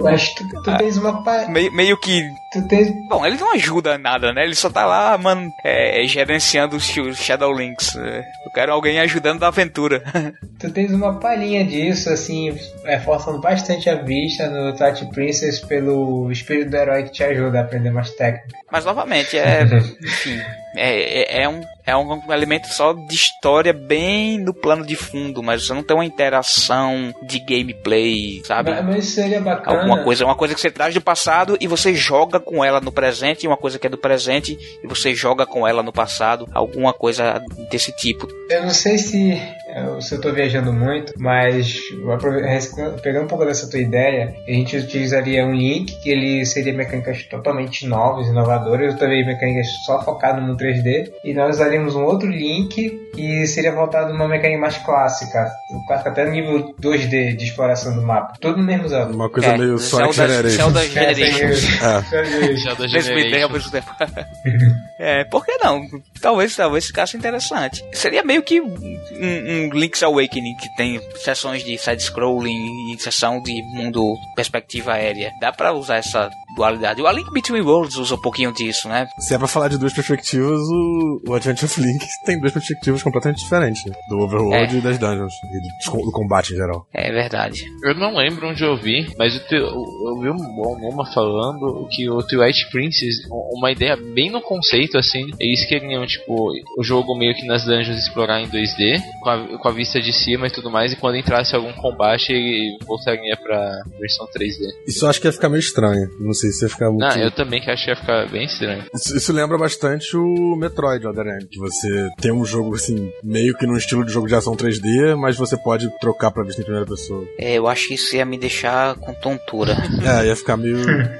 Mas tu, tu é. tens uma. Pa... Meio, meio que. Tu tens... Bom, ele não ajuda nada, né? Ele só tá lá, mano, é, gerenciando os Shadow Links. É. Eu quero alguém ajudando na aventura. tu tens uma palhinha disso, assim, é, forçando bastante a vista no Touch Princess pelo espírito do herói que te ajuda a aprender mais técnica. Mas novamente, é. enfim. É, é, é, um, é um elemento só de história bem no plano de fundo, mas você não tem uma interação de gameplay, sabe? Mas, mas seria bacana. Alguma coisa, uma coisa que você traz do passado e você joga com ela no presente, e uma coisa que é do presente e você joga com ela no passado, alguma coisa desse tipo. Eu não sei se se eu estou viajando muito, mas pegando um pouco dessa tua ideia, a gente utilizaria um link que ele seria mecânicas totalmente novas, inovadoras, eu também mecânicas só focado no 3D, e nós usaríamos um outro link que seria voltado uma mecânica mais clássica, até no nível 2D de exploração do mapa, tudo no mesmo Zelda. Uma coisa é, meio Sonic Generation. Zelda Generation. Zelda Generation. É, por que não? Talvez, talvez ficasse interessante. Seria meio que um, um Link's Awakening que tem sessões de side-scrolling e sessão de mundo perspectiva aérea. Dá pra usar essa dualidade. O A Link Between Worlds usa um pouquinho disso, né? Se é pra falar de duas perspectivas, o, o Adventure of Link tem duas perspectivas completamente diferentes. Né? Do Overworld é. e das dungeons. E do, combate em geral. É verdade. Eu não lembro onde eu vi, mas eu, eu, vi um Noma falando que o Twilight Princess, uma ideia bem no conceito, assim, eles queriam, tipo, o jogo meio que nas dungeons explorar em 2D, com a, com a vista de cima e tudo mais, e quando entrasse algum combate, ele voltaria pra versão 3D. Isso eu acho que ia ficar meio estranho. Não sei se ia ficar muito. Não, eu também que acho que ia ficar bem estranho. Isso, isso lembra bastante o Metroid Other M, que você tem um jogo assim, meio que num estilo de jogo de ação 3D, mas você pode trocar pra vista em primeira pessoa. É, eu acho que isso ia me deixar com tontura. é, ia ficar meio,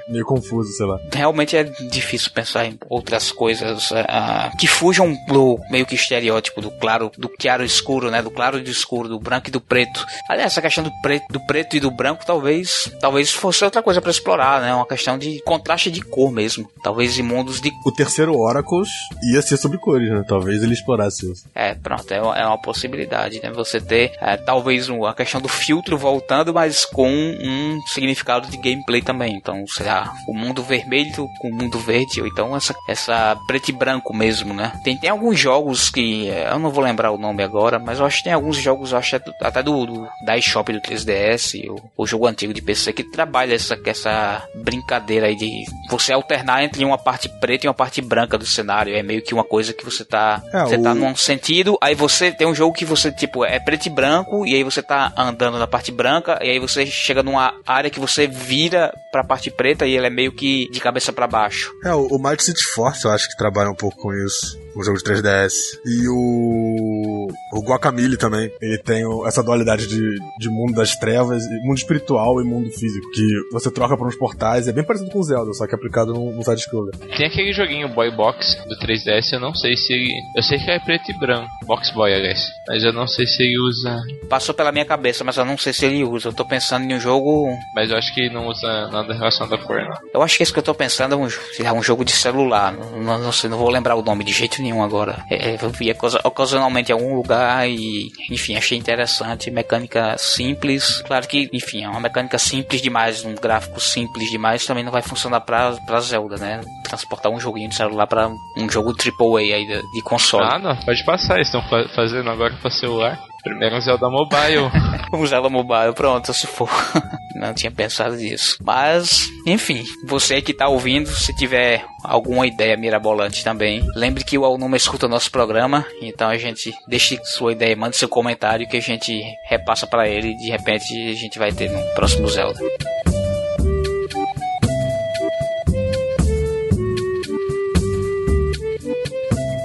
meio confuso, sei lá. Realmente é difícil pensar em outras coisas uh, que fujam do meio que estereótipo do claro, do claro escuro, né? Do claro e do escuro, do branco e do preto. Aliás, essa questão do preto, do preto e do branco talvez, talvez fosse outra coisa para explorar, né? Uma questão de contraste de cor mesmo. Talvez em mundos de. O terceiro Oracles ia ser sobre cores, né? Talvez ele explorasse isso. É, pronto, é uma, é uma possibilidade, né? Você ter é, talvez um, a questão do filtro voltando, mas com um significado de gameplay também. Então, sei lá, o mundo vermelho com o mundo verde, ou então essa, essa preto e branco mesmo, né? Tem, tem alguns jogos que é, eu não vou lembrar o nome agora, mas eu acho que tem alguns jogos, acho até do, do da eShop do 3DS, o, o jogo antigo de PC, que trabalha essa, essa brincadeira aí de você alternar entre uma parte preta e uma parte branca do cenário. É meio que uma coisa que você tá. É, você tá o... tá num sentido, aí você tem um jogo que você, tipo, é preto e branco, e aí você tá andando na parte branca, e aí você chega numa área que você vira pra parte preta e ele é meio que de cabeça para baixo. É, o, o Mighty City Force eu acho que trabalha um pouco com isso. O jogo de 3DS. E o o, o Guacamole também. Ele tem o, essa dualidade de, de mundo das trevas, mundo espiritual e mundo físico, que você troca por uns portais. É bem parecido com o Zelda, só que aplicado no, no side-scroller. Tem aquele joguinho Boy Box do 3DS, eu não sei se ele. Eu sei que é preto e branco. Box Boy, aliás. Mas eu não sei se ele usa. Passou pela minha cabeça, mas eu não sei se ele usa. Eu tô pensando em um jogo. Mas eu acho que não usa nada relacionado à cor, não. Eu acho que esse que eu tô pensando é um, é um jogo de celular. Não, não, não, sei, não vou lembrar o nome de jeito nenhum agora. É, eu vi ocasionalmente em algum lugar e, enfim, achei interessante. Mecânica simples. Claro que, enfim, é uma mecânica simples demais, um gráfico simples demais também não vai funcionar pra, pra Zelda, né? Transportar um joguinho de celular pra um jogo AAA aí de, de console. Ah, não, pode passar, estão fa fazendo agora pra celular. Primeiro um Zelda Mobile. um Zelda Mobile, pronto, se for. Não tinha pensado nisso. Mas, enfim, você que tá ouvindo, se tiver alguma ideia mirabolante também, lembre que o Alnuma escuta nosso programa, então a gente deixe sua ideia, mande seu comentário que a gente repassa para ele e de repente a gente vai ter no próximo Zelda.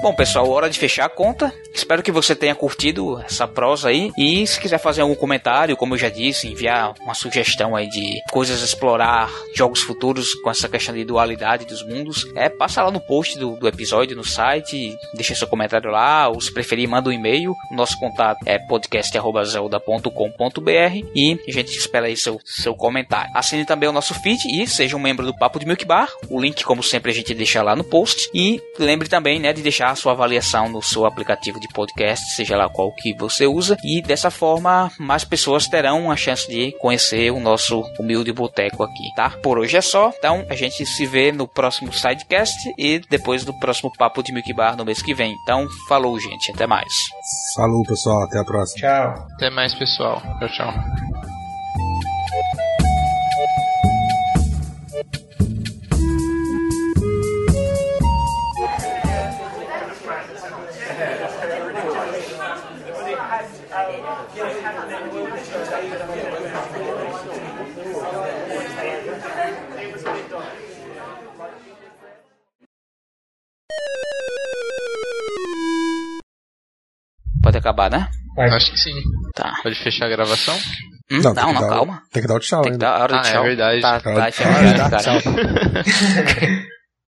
Bom, pessoal, hora de fechar a conta. Espero que você tenha curtido essa prosa aí. E se quiser fazer algum comentário, como eu já disse, enviar uma sugestão aí de coisas a explorar, jogos futuros com essa questão de dualidade dos mundos, é passa lá no post do, do episódio no site, deixa seu comentário lá, ou se preferir, manda um e-mail. Nosso contato é podcast.zelda.com.br e a gente espera aí seu, seu comentário. Assine também o nosso feed e seja um membro do Papo de Milk Bar. O link, como sempre, a gente deixa lá no post. E lembre também né, de deixar a sua avaliação no seu aplicativo de podcast, seja lá qual que você usa, e dessa forma mais pessoas terão a chance de conhecer o nosso humilde boteco aqui, tá? Por hoje é só, então a gente se vê no próximo sidecast e depois do próximo Papo de Milk Bar no mês que vem. Então, falou, gente, até mais. Falou, pessoal, até a próxima. Tchau. Até mais, pessoal. Tchau, tchau. Pode acabar, né? Vai. Acho que sim. Tá. Pode fechar a gravação? Hum, Não, não, não, calma. Tem que dar o tchau Tem que ainda. dar a hora do Ah, é tchau. verdade. Tá, tá, Hora- efetivamente, Tá, cara. tchau.